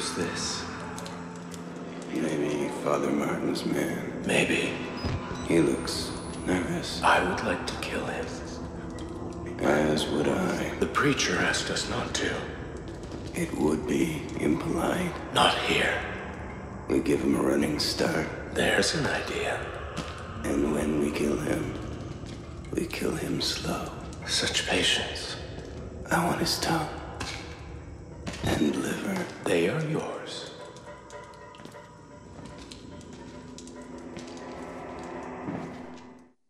Who's this? Maybe Father Martin's man. Maybe. He looks nervous. I would like to kill him. As would I. The preacher asked us not to. It would be impolite. Not here. We give him a running start, There's an idea. and when we kill him, we kill him slow. Such patience. I want his tongue They are yours.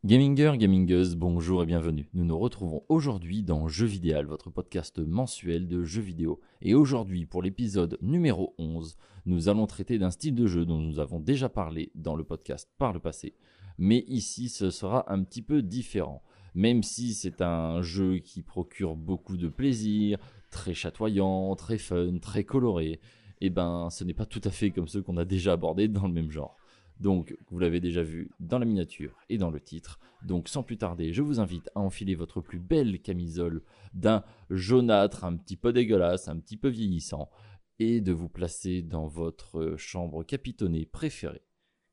Gaminger, gamingeuse, bonjour et bienvenue. Nous nous retrouvons aujourd'hui dans Jeux Vidéal, votre podcast mensuel de jeux vidéo. Et aujourd'hui, pour l'épisode numéro 11, nous allons traiter d'un style de jeu dont nous avons déjà parlé dans le podcast par le passé. Mais ici, ce sera un petit peu différent. Même si c'est un jeu qui procure beaucoup de plaisir, très chatoyant, très fun, très coloré, eh ben, ce n'est pas tout à fait comme ceux qu'on a déjà abordés dans le même genre. Donc, vous l'avez déjà vu dans la miniature et dans le titre. Donc, sans plus tarder, je vous invite à enfiler votre plus belle camisole d'un jaunâtre un petit peu dégueulasse, un petit peu vieillissant, et de vous placer dans votre chambre capitonnée préférée.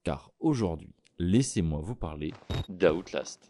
Car aujourd'hui, laissez-moi vous parler d'Outlast.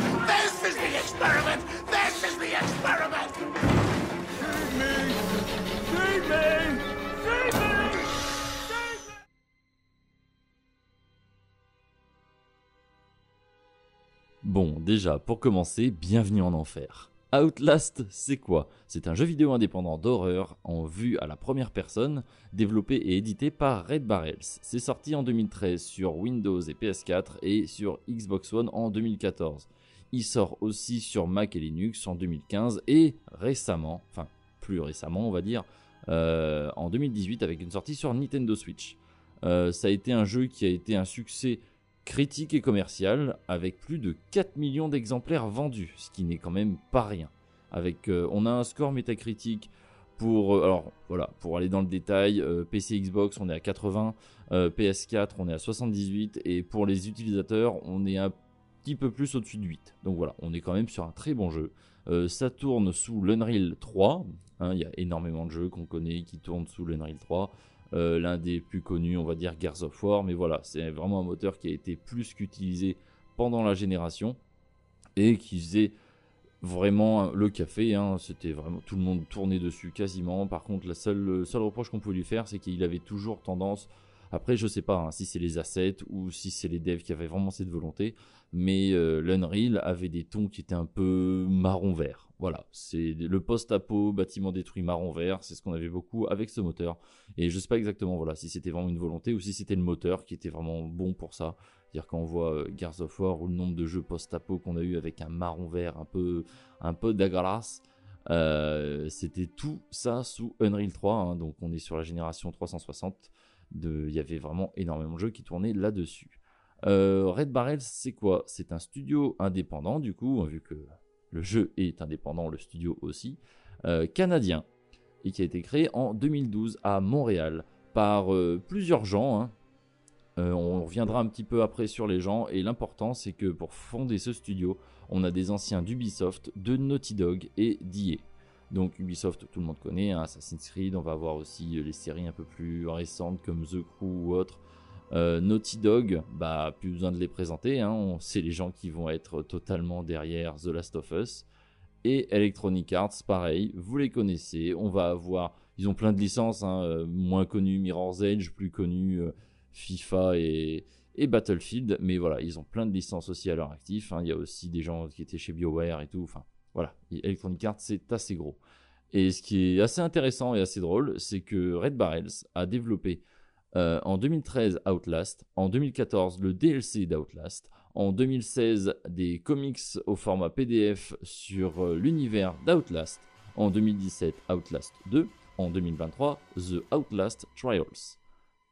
Bon, déjà, pour commencer, bienvenue en enfer. Outlast, c'est quoi? C'est un jeu vidéo indépendant d'horreur en vue à la première personne, développé et édité par Red Barrels. C'est sorti en 2013 sur Windows et PS4 et sur Xbox One en 2014. Il sort aussi sur Mac et Linux en 2015 et récemment, enfin plus récemment on va dire, euh, en 2018 avec une sortie sur Nintendo Switch. Euh, ça a été un jeu qui a été un succès critique et commercial avec plus de 4 millions d'exemplaires vendus, ce qui n'est quand même pas rien. Avec, euh, on a un score métacritique pour, alors voilà, pour aller dans le détail, PC Xbox on est à 80, euh, PS4 on est à 78 et pour les utilisateurs on est un petit peu plus au-dessus de 8. Donc voilà, on est quand même sur un très bon jeu. Euh, ça tourne sous l'Unreal 3, hein, il y a énormément de jeux qu'on connaît qui tournent sous l'Unreal 3. Euh, l'un des plus connus, on va dire Gears of War, mais voilà, c'est vraiment un moteur qui a été plus qu'utilisé pendant la génération et qui faisait vraiment le café. hein. C'était vraiment tout le monde tournait dessus quasiment. Par contre, la seule, le seul reproche qu'on pouvait lui faire, c'est qu'il avait toujours tendance. Après, je sais pas hein, si c'est les assets ou si c'est les devs qui avaient vraiment cette volonté, mais euh, l'Unreal avait des tons qui étaient un peu marron-vert. Voilà, c'est le post-apo, bâtiment détruit marron-vert, c'est ce qu'on avait beaucoup avec ce moteur. Et je sais pas exactement voilà si c'était vraiment une volonté ou si c'était le moteur qui était vraiment bon pour ça. C'est-à-dire quand on voit euh, Gears of War ou le nombre de jeux post-apo qu'on a eu avec un marron vert un peu un peu dégueulasse, euh, c'était tout ça sous Unreal 3. hein. donc on est sur la génération 360. De, il y avait vraiment énormément de jeux qui tournaient là-dessus. Euh, Red Barrels, c'est quoi? C'est un studio indépendant du coup, vu que le jeu est indépendant, le studio aussi, euh, canadien et qui a été créé en 2012 à Montréal par euh, plusieurs gens. hein. On reviendra un petit peu après sur les gens et l'important c'est que pour fonder ce studio, on a des anciens d'Ubisoft, de Naughty Dog et d'EA. Donc Ubisoft, tout le monde connaît, hein, Assassin's Creed, on va avoir aussi les séries un peu plus récentes comme The Crew ou autres. Euh, Naughty Dog, bah plus besoin de les présenter, hein, on sait les gens qui vont être totalement derrière The Last of Us. Et Electronic Arts, pareil, vous les connaissez, on va avoir, ils ont plein de licences, hein, euh, moins connues Mirror's Edge, plus connues euh, FIFA et, et Battlefield, mais voilà, ils ont plein de licences aussi à leur actif, hein, il y a aussi des gens qui étaient chez BioWare et tout, enfin voilà, Electronic Arts c'est assez gros. Et ce qui est assez intéressant et assez drôle, c'est que Red Barrels a développé Euh, en 2013, Outlast. En 2014, le DLC d'Outlast. En 2016, des comics au format PDF sur euh, l'univers d'Outlast. En 2017, Outlast 2. En 2023, The Outlast Trials.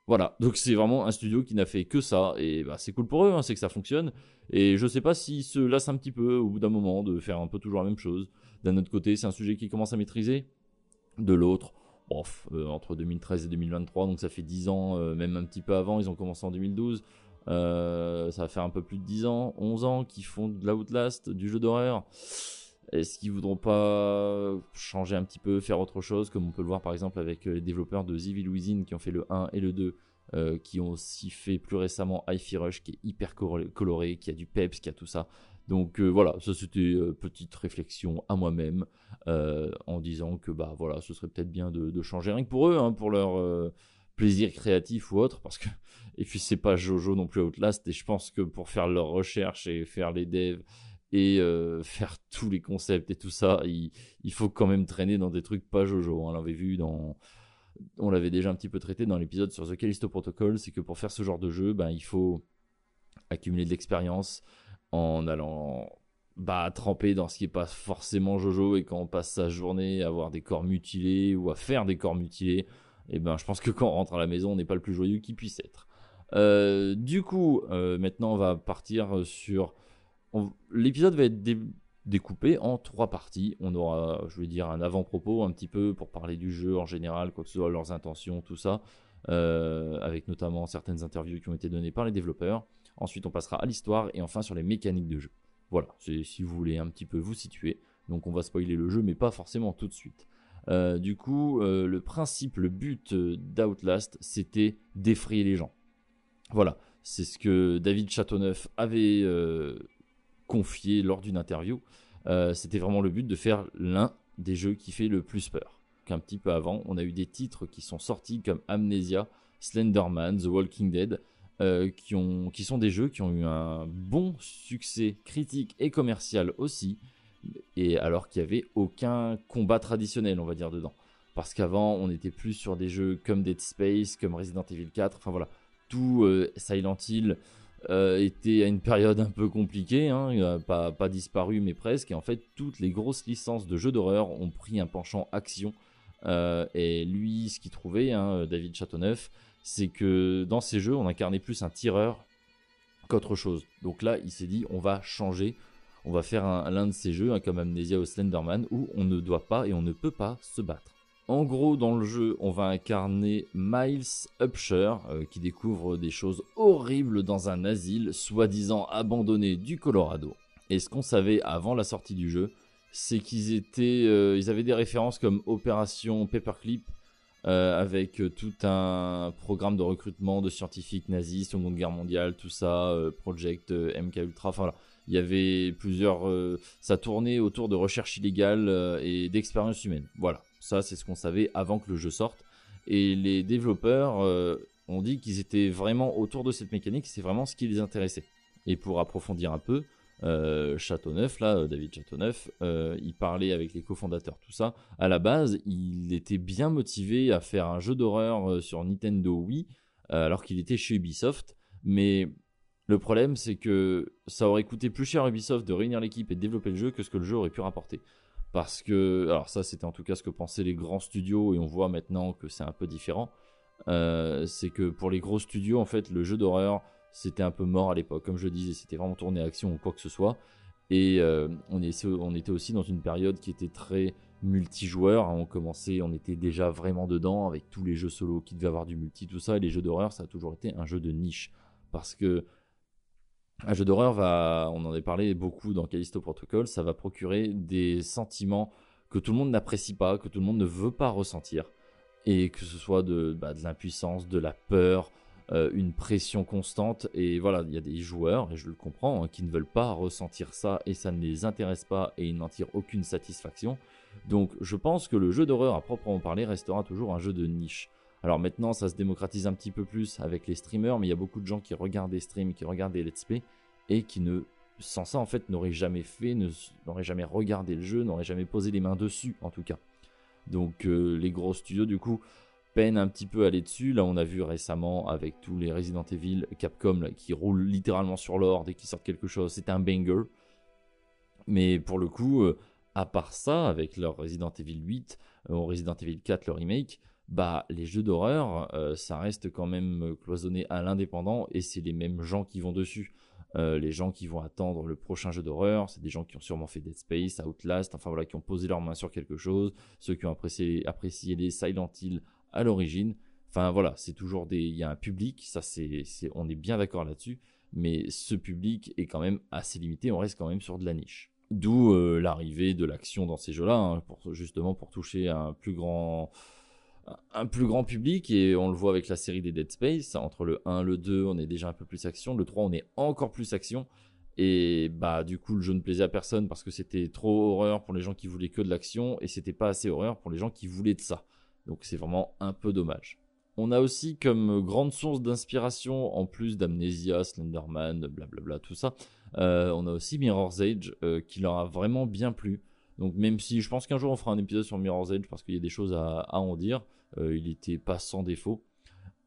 Voilà, donc c'est vraiment un studio qui n'a fait que ça, et bah, c'est cool pour eux, hein, c'est que ça fonctionne, et je sais pas s'ils se lassent un petit peu au bout d'un moment de faire un peu toujours la même chose. D'un autre côté, c'est un sujet qui commence à maîtriser, de l'autre, euh, entre 2013 et 2023, donc ça fait 10 ans, euh, même un petit peu avant, ils ont commencé en 2012, euh, ça va faire un peu plus de 10 ans, 11 ans qu'ils font de l'Outlast, du jeu d'horreur. Est-ce qu'ils voudront pas changer un petit peu, faire autre chose, comme on peut le voir par exemple avec les développeurs de Evil Within qui ont fait le 1 et le 2, qui ont aussi fait plus récemment Hi-Fi Rush qui est hyper coloré, qui a du peps, qui a tout ça. Donc voilà, ça c'était petite réflexion à moi-même en disant que bah voilà, ce serait peut-être bien de, changer rien que pour eux, hein, pour leur plaisir créatif ou autre, parce que et puis c'est pas Jojo non plus Outlast et je pense que pour faire leurs recherches et faire les devs et faire tous les concepts et tout ça, il, faut quand même traîner dans des trucs pas Jojo. On l'avait vu dans, on l'avait déjà un petit peu traité dans l'épisode sur The Callisto Protocol, c'est que pour faire ce genre de jeu, ben il faut accumuler de l'expérience en allant bah, tremper dans ce qui est pas forcément Jojo et quand on passe sa journée à avoir des corps mutilés ou à faire des corps mutilés, et eh ben je pense que quand on rentre à la maison, on n'est pas le plus joyeux qui puisse être. Euh, du coup, euh, maintenant on va partir sur L'épisode va être découpé en trois parties. On aura, je vais dire, un avant-propos un petit peu pour parler du jeu en général, quoi que ce soit, leurs intentions, tout ça, euh, avec notamment certaines interviews qui ont été données par les développeurs. Ensuite, on passera à l'histoire et enfin sur les mécaniques de jeu. Voilà, c'est si vous voulez un petit peu vous situer. Donc on va spoiler le jeu, mais pas forcément tout de suite. Euh, du coup, euh, le principe, le but d'Outlast, c'était d'effrayer les gens. Voilà, c'est ce que David Châteauneuf avait confié lors d'une interview. Euh, c'était vraiment le but de faire l'un des jeux qui fait le plus peur. Qu'un petit peu avant, on a eu des titres qui sont sortis comme Amnesia, Slenderman, The Walking Dead, euh, qui, ont, qui sont des jeux qui ont eu un bon succès critique et commercial aussi, et alors qu'il n'y avait aucun combat traditionnel, on va dire, dedans. Parce qu'avant, on était plus sur des jeux comme Dead Space, comme Resident Evil 4, enfin voilà, tout euh, Silent Hill, euh, était à une période un peu compliquée, hein, pas, pas, disparu mais presque, et en fait toutes les grosses licences de jeux d'horreur ont pris un penchant action, et lui ce qu'il trouvait, hein, David Châteauneuf, c'est que dans ces jeux on incarnait plus un tireur qu'autre chose. Donc là il s'est dit on va changer, on va faire l'un de ces jeux, hein, comme Amnesia ou Slenderman, où on ne doit pas et on ne peut pas se battre. En gros, dans le jeu, on va incarner Miles Upshur, euh, qui découvre des choses horribles dans un asile soi-disant abandonné du Colorado. Et ce qu'on savait avant la sortie du jeu, c'est qu'ils étaient, euh, ils avaient des références comme Opération Paperclip, euh, avec tout un programme de recrutement de scientifiques nazis, Seconde Guerre mondiale, tout ça, Project MK Ultra, enfin voilà. Il y avait plusieurs, ça tournait autour de recherche illégale et d'expérience humaine. Voilà. Ça, c'est ce qu'on savait avant que le jeu sorte. Et les développeurs euh, ont dit qu'ils étaient vraiment autour de cette mécanique, c'est vraiment ce qui les intéressait. Et pour approfondir un peu, euh, Châteauneuf, là, David Châteauneuf, euh, il parlait avec les cofondateurs, tout ça. À la base, il était bien motivé à faire un jeu d'horreur sur Nintendo Wii, alors qu'il était chez Ubisoft. Mais le problème, c'est que ça aurait coûté plus cher à Ubisoft de réunir l'équipe et de développer le jeu que ce que le jeu aurait pu rapporter. Parce que, alors ça c'était en tout cas ce que pensaient les grands studios et on voit maintenant que c'est un peu différent. Euh, c'est que pour les gros studios, en fait, le jeu d'horreur c'était un peu mort à l'époque. Comme je disais, c'était vraiment tourné action ou quoi que ce soit. Et euh, on, on, était aussi dans une période qui était très multijoueur. On commençait, on était déjà vraiment dedans avec tous les jeux solo qui devaient avoir du multi, tout ça. Et les jeux d'horreur, ça a toujours été un jeu de niche. Parce que un jeu d'horreur va, on en a parlé beaucoup dans Callisto Protocol, ça va procurer des sentiments que tout le monde n'apprécie pas, que tout le monde ne veut pas ressentir, et que ce soit de, bah, de l'impuissance, de la peur, euh, une pression constante, et voilà, il y a des joueurs, et je le comprends, hein, qui ne veulent pas ressentir ça, et ça ne les intéresse pas, et ils n'en tirent aucune satisfaction. Donc je pense que le jeu d'horreur à proprement parler restera toujours un jeu de niche. Alors maintenant, ça se démocratise un petit peu plus avec les streamers, mais il y a beaucoup de gens qui regardent des streams, qui regardent des let's play, et qui ne, sans ça en fait, n'auraient jamais fait, n'auraient jamais regardé le jeu, n'auraient jamais posé les mains dessus en tout cas. Donc euh, les gros studios du coup peinent un petit peu à aller dessus. Là, on a vu récemment avec tous les Resident Evil, Capcom là, qui roulent littéralement sur l'or dès qu'ils sortent quelque chose. C'est un banger. Mais pour le coup, euh, à part ça, avec leur Resident Evil 8 euh, ou Resident Evil 4, le remake, bah les jeux d'horreur, euh, ça reste quand même cloisonné à l'indépendant et c'est les mêmes gens qui vont dessus. les gens qui vont attendre le prochain jeu d'horreur, c'est des gens qui ont sûrement fait Dead Space, Outlast, enfin voilà, qui ont posé leurs mains sur quelque chose, ceux qui ont apprécié, apprécié les Silent Hill à l'origine. Enfin voilà, c'est toujours des, il y a un public, ça c'est, on est bien d'accord là-dessus, mais ce public est quand même assez limité, on reste quand même sur de la niche. D'où euh, l'arrivée de l'action dans ces jeux-là, hein, justement pour toucher un plus grand un plus grand public et on le voit avec la série des Dead Space entre le 1 le 2 on est déjà un peu plus action le 3 on est encore plus action et bah du coup le jeu ne plaisait à personne parce que c'était trop horreur pour les gens qui voulaient que de l'action et c'était pas assez horreur pour les gens qui voulaient de ça donc c'est vraiment un peu dommage on a aussi comme grande source d'inspiration en plus d'Amnesia Slenderman blablabla tout ça euh, on a aussi Mirror's Edge euh, qui leur a vraiment bien plu. Donc même si je pense qu'un jour on fera un épisode sur Mirror's Edge parce qu'il y a des choses à, en dire, euh, il était pas sans défaut.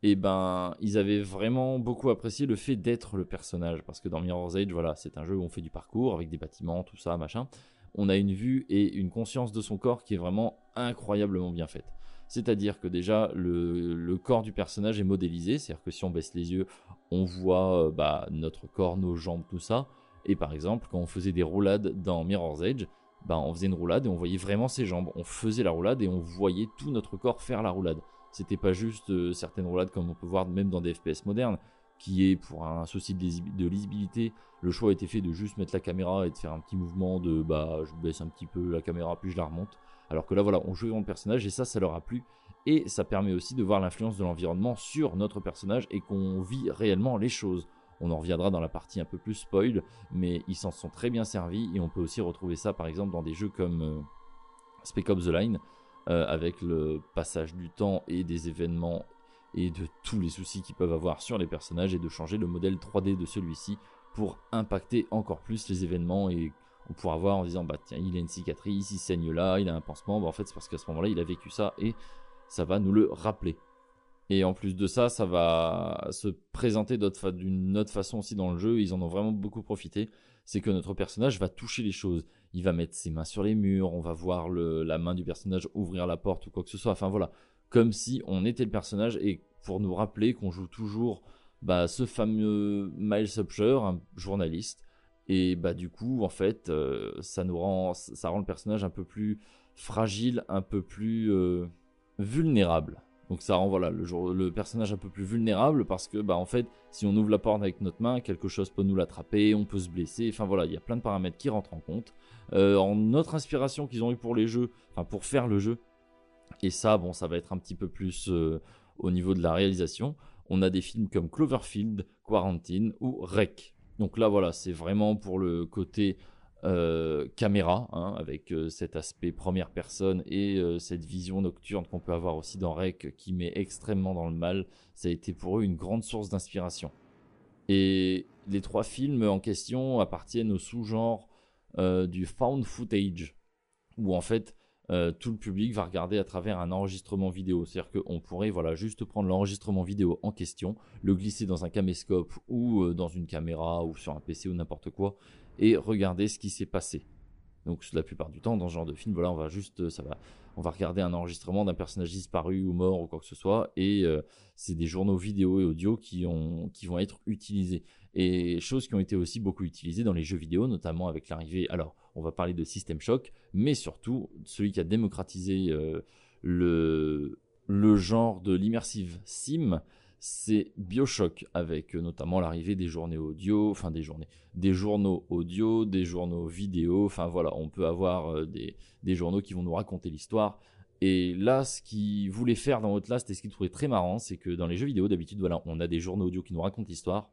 Et ben ils avaient vraiment beaucoup apprécié le fait d'être le personnage parce que dans Mirror's Edge voilà c'est un jeu où on fait du parcours avec des bâtiments tout ça machin. On a une vue et une conscience de son corps qui est vraiment incroyablement bien faite. C'est-à-dire que déjà, le, corps du personnage est modélisé, c'est-à-dire que si on baisse les yeux, on voit euh, bah, notre corps, nos jambes, tout ça. Et par exemple, quand on faisait des roulades dans Mirror's Edge, bah, on faisait une roulade et on voyait vraiment ses jambes. On faisait la roulade et on voyait tout notre corps faire la roulade. C'était pas juste euh, certaines roulades comme on peut voir même dans des FPS modernes, qui est pour un souci de, lisibilité, le choix a été fait de juste mettre la caméra et de faire un petit mouvement de bah je baisse un petit peu la caméra puis je la remonte. Alors que là, voilà, on joue dans le personnage et ça, ça leur a plu. Et ça permet aussi de voir l'influence de l'environnement sur notre personnage et qu'on vit réellement les choses. On en reviendra dans la partie un peu plus spoil, mais ils s'en sont très bien servis et on peut aussi retrouver ça par exemple dans des jeux comme euh, Spec Ops The Line, euh, avec le passage du temps et des événements et de tous les soucis qu'ils peuvent avoir sur les personnages et de changer le modèle 3D de celui-ci pour impacter encore plus les événements et on pourra voir en disant bah tiens il a une cicatrice, il saigne là, il a un pansement, bah, en fait c'est parce qu'à ce moment-là il a vécu ça et ça va nous le rappeler. Et en plus de ça, ça va se présenter d'une autre façon aussi dans le jeu, ils en ont vraiment beaucoup profité, c'est que notre personnage va toucher les choses, il va mettre ses mains sur les murs, on va voir la main du personnage ouvrir la porte ou quoi que ce soit, enfin voilà, comme si on était le personnage et pour nous rappeler qu'on joue toujours bah, ce fameux Miles Upshur, un journaliste, et bah du coup, en fait, euh, ça nous rend, ça rend le personnage un peu plus fragile, un peu plus euh, vulnérable. Donc ça rend voilà le, personnage un peu plus vulnérable parce que bah en fait, si on ouvre la porte avec notre main, quelque chose peut nous l'attraper, on peut se blesser. Enfin voilà, il y a plein de paramètres qui rentrent en compte. Euh, en notre inspiration qu'ils ont eu pour les jeux, enfin pour faire le jeu. Et ça, bon, ça va être un petit peu plus au niveau de la réalisation. On a des films comme Cloverfield, Quarantine ou Rec donc là, voilà, c'est vraiment pour le côté euh, caméra, hein, avec euh, cet aspect première personne et euh, cette vision nocturne qu'on peut avoir aussi dans Rec qui met extrêmement dans le mal. Ça a été pour eux une grande source d'inspiration. Et les trois films en question appartiennent au sous-genre du found footage, où en fait euh, tout le public va regarder à travers un enregistrement vidéo. C'est-à-dire qu'on pourrait voilà, juste prendre l'enregistrement vidéo en question, le glisser dans un caméscope ou euh, dans une caméra ou sur un PC ou n'importe quoi, et regarder ce qui s'est passé. Donc la plupart du temps, dans ce genre de film, voilà, on va juste, euh, on va regarder un enregistrement d'un personnage disparu ou mort ou quoi que ce soit, et c'est des journaux vidéo et audio qui vont être utilisés. Et choses qui ont été aussi beaucoup utilisées dans les jeux vidéo, notamment avec l'arrivée, alors on va parler de System Shock, mais surtout celui qui a démocratisé euh, le, genre de l'immersive sim, c'est Bioshock, avec euh, notamment l'arrivée des journées audio, enfin des journées, des journaux audio, des journaux vidéo, enfin voilà, on peut avoir euh, des, journaux qui vont nous raconter l'histoire. Et là, ce qu'ils voulaient faire dans Outlast et ce qu'ils trouvaient très marrant, c'est que dans les jeux vidéo, d'habitude, voilà, on a des journaux audio qui nous racontent l'histoire,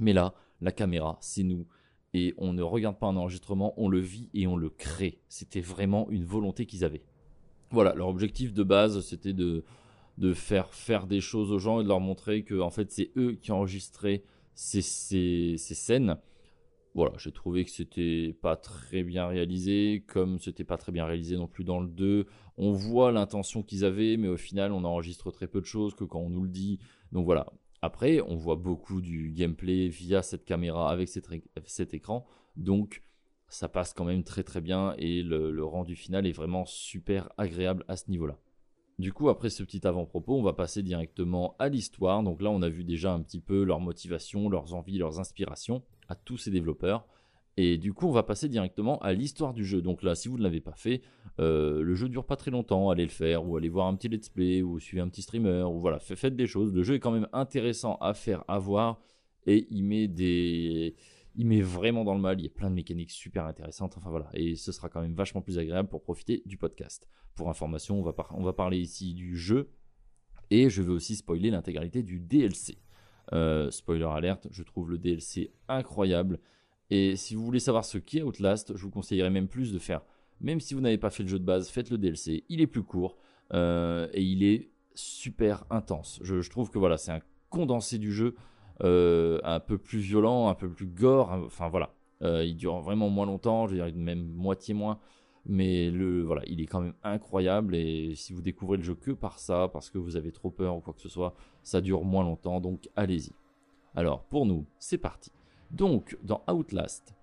mais là, la caméra, c'est nous et on ne regarde pas un enregistrement, on le vit et on le crée. C'était vraiment une volonté qu'ils avaient. Voilà, leur objectif de base, c'était de, faire faire des choses aux gens et de leur montrer que en fait c'est eux qui enregistraient ces, ces, ces scènes voilà, j'ai trouvé que c'était pas très bien réalisé, comme c'était pas très bien réalisé non plus dans le 2. On voit l'intention qu'ils avaient, mais au final, on enregistre très peu de choses que quand on nous le dit. Donc voilà. Après, on voit beaucoup du gameplay via cette caméra avec cet, écran. Donc, ça passe quand même très très bien et le, rendu final est vraiment super agréable à ce niveau-là. Du coup, après ce petit avant-propos, on va passer directement à l'histoire. Donc là, on a vu déjà un petit peu leur motivation, leurs envies, leurs inspirations à tous ces développeurs. Et du coup, on va passer directement à l'histoire du jeu. Donc là, si vous ne l'avez pas fait, euh, le jeu dure pas très longtemps. Allez le faire, ou allez voir un petit let's play, ou suivez un petit streamer, ou voilà, faites des choses. Le jeu est quand même intéressant à faire, à voir, et il met des, il met vraiment dans le mal. Il y a plein de mécaniques super intéressantes. Enfin voilà, et ce sera quand même vachement plus agréable pour profiter du podcast. Pour information, on va, parler ici du jeu, et je vais aussi spoiler l'intégralité du DLC. Euh, spoiler alerte, je trouve le DLC incroyable. Et si vous voulez savoir ce qu'est Outlast, je vous conseillerais même plus de faire, même si vous n'avez pas fait le jeu de base, faites le DLC. Il est plus court euh, et il est super intense. Je, trouve que voilà, c'est un condensé du jeu, euh, un peu plus violent, un peu plus gore. Enfin voilà, il dure vraiment moins longtemps, je dire même moitié moins. Mais le, voilà, il est quand même incroyable et si vous découvrez le jeu que par ça, parce que vous avez trop peur ou quoi que ce soit, ça dure moins longtemps, donc allez-y. Alors pour nous, c'est parti. Donc dans Outlast,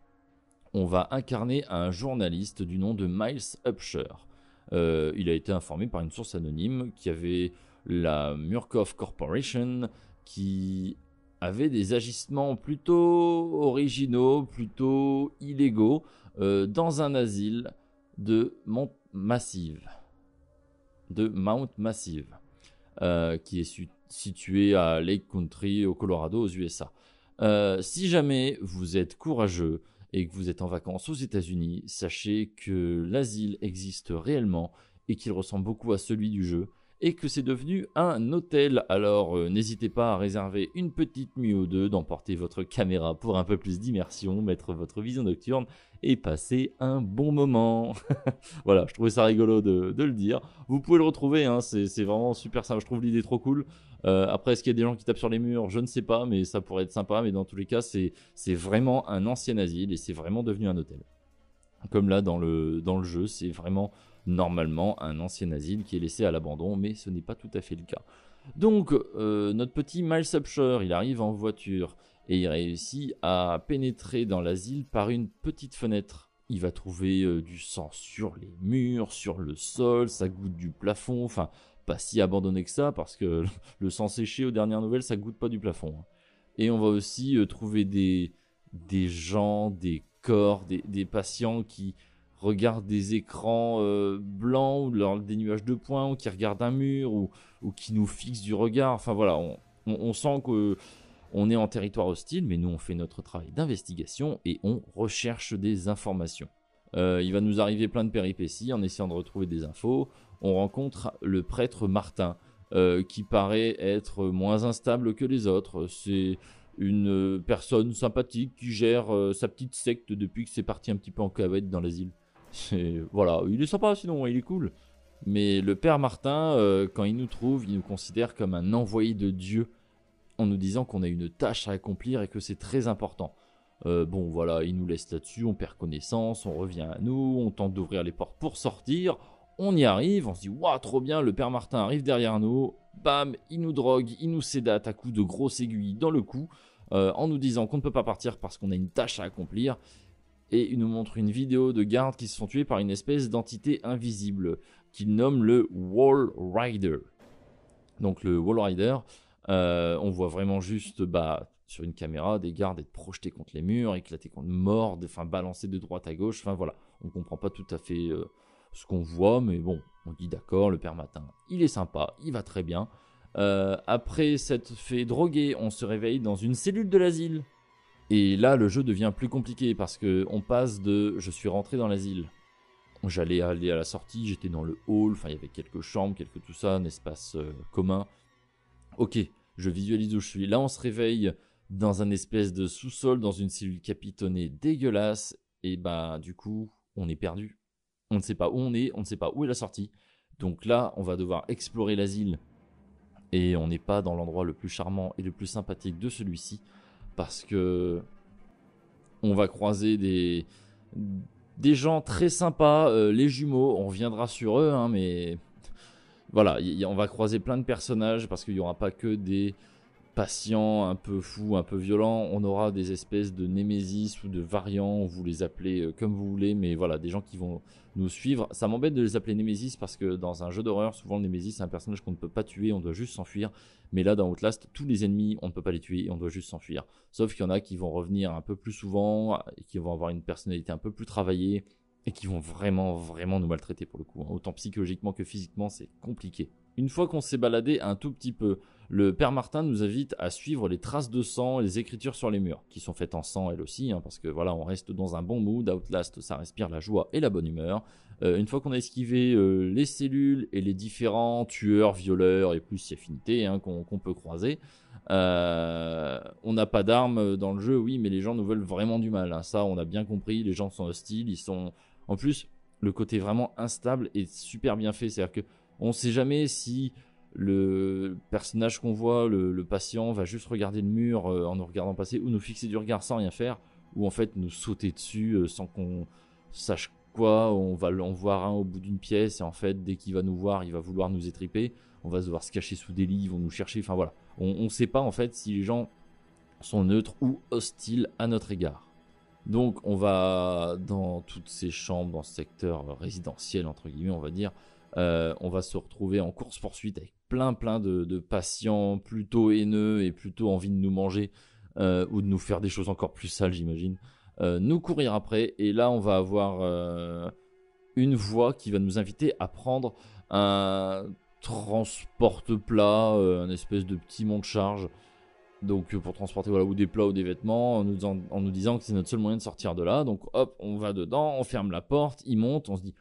on va incarner un journaliste du nom de Miles Upshur. Euh, il a été informé par une source anonyme qui avait la Murkoff Corporation qui avait des agissements plutôt originaux, plutôt illégaux euh, dans un asile de Mount Massive, de Mount Massive, euh, qui est situé à Lake Country au Colorado aux USA. Euh, si jamais vous êtes courageux et que vous êtes en vacances aux États-Unis, sachez que l'asile existe réellement et qu'il ressemble beaucoup à celui du jeu et que c'est devenu un hôtel. Alors euh, n'hésitez pas à réserver une petite nuit ou deux, d'emporter votre caméra pour un peu plus d'immersion, mettre votre vision nocturne et passer un bon moment. voilà, je trouvais ça rigolo de, le dire. Vous pouvez le retrouver, hein, c'est vraiment super sympa. Je trouve l'idée trop cool. Euh, après, est-ce qu'il y a des gens qui tapent sur les murs? Je ne sais pas, mais ça pourrait être sympa. Mais dans tous les cas, c'est vraiment un ancien asile et c'est vraiment devenu un hôtel. Comme là dans le, dans le jeu, c'est vraiment normalement un ancien asile qui est laissé à l'abandon, mais ce n'est pas tout à fait le cas. Donc, euh, notre petit Miles Upshur, il arrive en voiture et il réussit à pénétrer dans l'asile par une petite fenêtre. Il va trouver euh, du sang sur les murs, sur le sol, ça goûte du plafond, enfin pas si abandonné que ça parce que le sang séché aux dernières nouvelles ça goûte pas du plafond. Hein. Et on va aussi euh, trouver des, des gens, des corps, des, patients qui regardent des écrans euh, blancs ou des nuages de points ou qui regardent un mur ou, qui nous fixent du regard. Enfin voilà, on, sent que on est en territoire hostile, mais nous on fait notre travail d'investigation et on recherche des informations. Euh, il va nous arriver plein de péripéties en essayant de retrouver des infos. On rencontre le prêtre Martin, euh, qui paraît être moins instable que les autres. C'est une personne sympathique qui gère sa petite secte depuis que c'est parti un petit peu en cavette dans l'asile. Voilà, il est sympa sinon, il est cool. Mais le père Martin, quand il nous trouve, il nous considère comme un envoyé de Dieu en nous disant qu'on a une tâche à accomplir et que c'est très important. Euh, bon voilà, il nous laisse là-dessus, on perd connaissance, on revient à nous, on tente d'ouvrir les portes pour sortir, on y arrive, on se dit waouh trop bien, le père Martin arrive derrière nous, bam, il nous drogue, il nous sédate à coups de grosses aiguilles dans le cou, euh, en nous disant qu'on ne peut pas partir parce qu'on a une tâche à accomplir, et il nous montre une vidéo de gardes qui se sont tués par une espèce d'entité invisible qu'il nomme le Wall Rider. Donc le Wall Rider, euh, on voit vraiment juste bah, sur une caméra des gardes être projetés contre les murs, éclatés contre morts, enfin balancés de droite à gauche. Enfin voilà, on comprend pas tout à fait euh, ce qu'on voit, mais bon, on dit d'accord, le père matin, il est sympa, il va très bien. Euh, après s'être fait droguer, on se réveille dans une cellule de l'asile. Et là, le jeu devient plus compliqué parce que on passe de je suis rentré dans l'asile. J'allais aller à la sortie, j'étais dans le hall, enfin il y avait quelques chambres, quelques tout ça, un espace commun. Ok, je visualise où je suis. Là, on se réveille dans un espèce de sous-sol, dans une cellule capitonnée dégueulasse. Et bah, du coup, on est perdu. On ne sait pas où on est, on ne sait pas où est la sortie. Donc là, on va devoir explorer l'asile. Et on n'est pas dans l'endroit le plus charmant et le plus sympathique de celui-ci. Parce que On va croiser des, des gens très sympas, euh, les jumeaux, on reviendra sur eux, hein, mais voilà, on va croiser plein de personnages parce qu'il n'y aura pas que des patients un peu fous, un peu violents, on aura des espèces de némésis ou de variants, vous les appelez euh, comme vous voulez, mais voilà, des gens qui vont nous suivre. Ça m'embête de les appeler némésis parce que dans un jeu d'horreur, souvent le némésis c'est un personnage qu'on ne peut pas tuer, on doit juste s'enfuir. Mais là dans Outlast, tous les ennemis, on ne peut pas les tuer, on doit juste s'enfuir. Sauf qu'il y en a qui vont revenir un peu plus souvent, qui vont avoir une personnalité un peu plus travaillée, et qui vont vraiment, vraiment nous maltraiter pour le coup. hein. Autant psychologiquement que physiquement, c'est compliqué. Une fois qu'on s'est baladé un tout petit peu, le père Martin nous invite à suivre les traces de sang et les écritures sur les murs, qui sont faites en sang elles aussi, hein, parce que voilà, on reste dans un bon mood. Outlast, ça respire la joie et la bonne humeur. Euh, une fois qu'on a esquivé euh, les cellules et les différents tueurs, violeurs et plus si affinité hein, qu'on qu'on peut croiser, euh, on n'a pas d'armes dans le jeu, oui, mais les gens nous veulent vraiment du mal. hein. Ça, on a bien compris. Les gens sont hostiles, ils sont. En plus, le côté vraiment instable est super bien fait. C'est-à-dire que on sait jamais si le personnage qu'on voit, le, patient, va juste regarder le mur euh, en nous regardant passer, ou nous fixer du regard sans rien faire, ou en fait nous sauter dessus euh, sans qu'on sache quoi. On va en voir un au bout d'une pièce, et en fait, dès qu'il va nous voir, il va vouloir nous étriper. On va devoir se cacher sous des lits, ils vont nous chercher. Enfin voilà, on ne sait pas en fait si les gens sont neutres ou hostiles à notre égard. Donc on va dans toutes ces chambres, dans ce secteur résidentiel entre guillemets, on va dire, euh, on va se retrouver en course poursuite avec plein plein de, de patients plutôt haineux et plutôt envie de nous manger euh, ou de nous faire des choses encore plus sales, j'imagine. Euh, nous courir après et là on va avoir euh, une voix qui va nous inviter à prendre un transporte-plat, un espèce de petit monte-charge. Donc euh, pour transporter voilà, ou des plats ou des vêtements en nous, en nous disant que c'est notre seul moyen de sortir de là. Donc hop, on va dedans, on ferme la porte, il monte, on se dit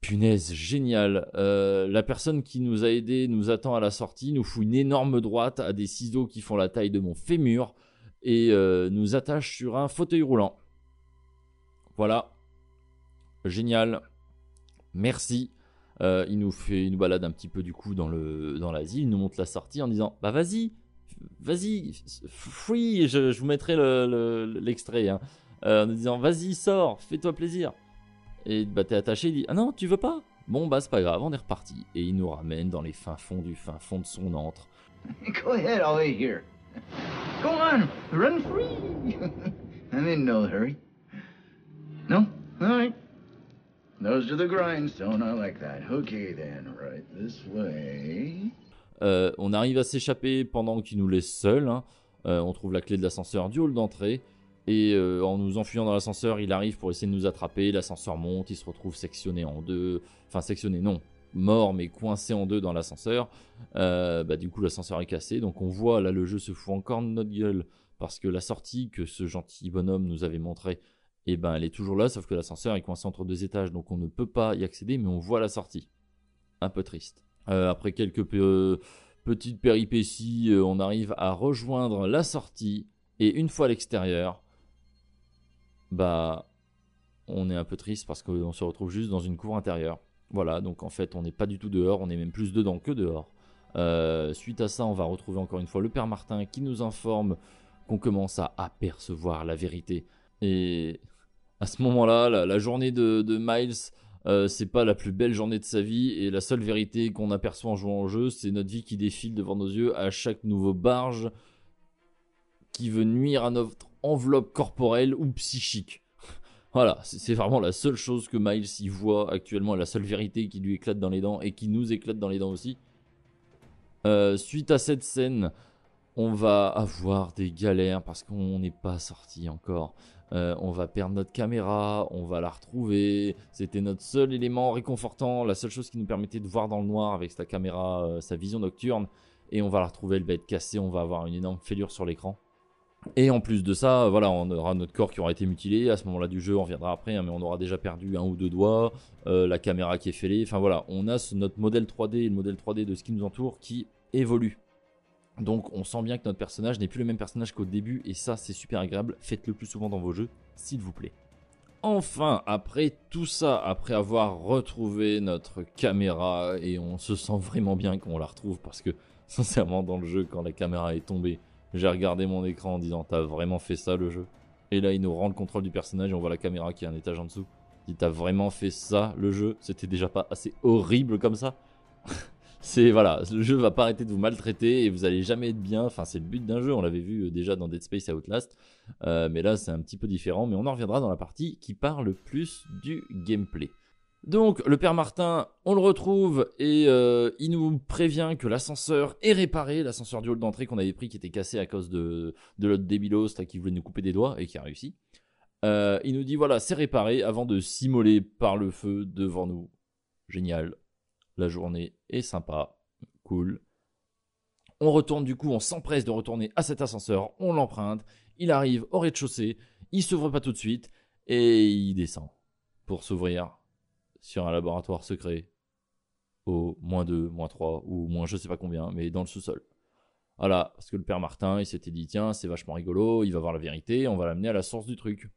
punaise, génial. Euh, la personne qui nous a aidé nous attend à la sortie, nous fout une énorme droite à des ciseaux qui font la taille de mon fémur et euh, nous attache sur un fauteuil roulant. Voilà. Génial. Merci. Euh, il nous fait une balade un petit peu du coup dans le l'asile, il nous montre la sortie en disant bah vas-y, vas-y, free, je, vous mettrai le- le- l'extrait, hein. En nous disant vas-y sors, fais-toi plaisir. Et bah t'es attaché, il dit ah non tu veux pas? Bon bah c'est pas grave, on est reparti. Et il nous ramène dans les fins fonds du fin fond de son antre. Go ahead, I'll wait here. Go on, run free. I'm in no hurry. No? All right. Nose to the grindstone, I like that. Okay then, right this way. Euh, on arrive à s'échapper pendant qu'il nous laisse seuls. hein. Euh, on trouve la clé de l'ascenseur du hall d'entrée. Et euh, en nous enfuyant dans l'ascenseur, il arrive pour essayer de nous attraper. L'ascenseur monte, il se retrouve sectionné en deux. Enfin, sectionné, non. Mort, mais coincé en deux dans l'ascenseur. Euh, bah, du coup, l'ascenseur est cassé. Donc, on voit, là, le jeu se fout encore de notre gueule. Parce que la sortie que ce gentil bonhomme nous avait montrée, eh ben, elle est toujours là. Sauf que l'ascenseur est coincé entre deux étages. Donc, on ne peut pas y accéder, mais on voit la sortie. Un peu triste. Euh, après quelques pe- petites péripéties, on arrive à rejoindre la sortie. Et une fois à l'extérieur, bah, on est un peu triste parce qu'on se retrouve juste dans une cour intérieure. Voilà, donc en fait, on n'est pas du tout dehors, on est même plus dedans que dehors. Euh, suite à ça, on va retrouver encore une fois le père Martin qui nous informe qu'on commence à apercevoir la vérité. Et à ce moment-là, la, journée de, de Miles, euh, c'est pas la plus belle journée de sa vie et la seule vérité qu'on aperçoit en jouant au jeu, c'est notre vie qui défile devant nos yeux à chaque nouveau barge qui veut nuire à notre enveloppe corporelle ou psychique. Voilà, c'est vraiment la seule chose que Miles y voit actuellement, la seule vérité qui lui éclate dans les dents et qui nous éclate dans les dents aussi. Euh, suite à cette scène, on va avoir des galères parce qu'on n'est pas sorti encore. Euh, on va perdre notre caméra, on va la retrouver. C'était notre seul élément réconfortant, la seule chose qui nous permettait de voir dans le noir avec sa caméra, euh, sa vision nocturne. Et on va la retrouver, elle va être cassée, on va avoir une énorme fêlure sur l'écran. Et en plus de ça, voilà, on aura notre corps qui aura été mutilé. À ce moment-là du jeu, on reviendra après, hein, mais on aura déjà perdu un ou deux doigts, euh, la caméra qui est fêlée. Enfin voilà, on a notre modèle 3D et le modèle 3D de ce qui nous entoure qui évolue. Donc on sent bien que notre personnage n'est plus le même personnage qu'au début, et ça c'est super agréable. Faites-le plus souvent dans vos jeux, s'il vous plaît. Enfin, après tout ça, après avoir retrouvé notre caméra, et on se sent vraiment bien qu'on la retrouve, parce que sincèrement dans le jeu, quand la caméra est tombée, j'ai regardé mon écran en disant t'as vraiment fait ça le jeu? Et là, il nous rend le contrôle du personnage et on voit la caméra qui est un étage en dessous. Si t'as vraiment fait ça, le jeu, c'était déjà pas assez horrible comme ça? c'est voilà, le jeu va pas arrêter de vous maltraiter et vous allez jamais être bien. Enfin, c'est le but d'un jeu. On l'avait vu euh, déjà dans Dead Space Outlast, Euh, mais là c'est un petit peu différent. Mais on en reviendra dans la partie qui parle plus du gameplay. Donc le père Martin, on le retrouve et euh, il nous prévient que l'ascenseur est réparé, l'ascenseur du hall d'entrée qu'on avait pris qui était cassé à cause de, de l'autre débilos qui voulait nous couper des doigts et qui a réussi. Euh, il nous dit voilà c'est réparé avant de s'immoler par le feu devant nous. Génial, la journée est sympa, cool. On retourne du coup, on s'empresse de retourner à cet ascenseur, on l'emprunte, il arrive au rez-de-chaussée, il s'ouvre pas tout de suite et il descend pour s'ouvrir sur un laboratoire secret au moins 2, moins 3 ou moins je sais pas combien, mais dans le sous-sol. Voilà, parce que le père Martin, il s'était dit tiens, c'est vachement rigolo, il va voir la vérité, on va l'amener à la source du truc.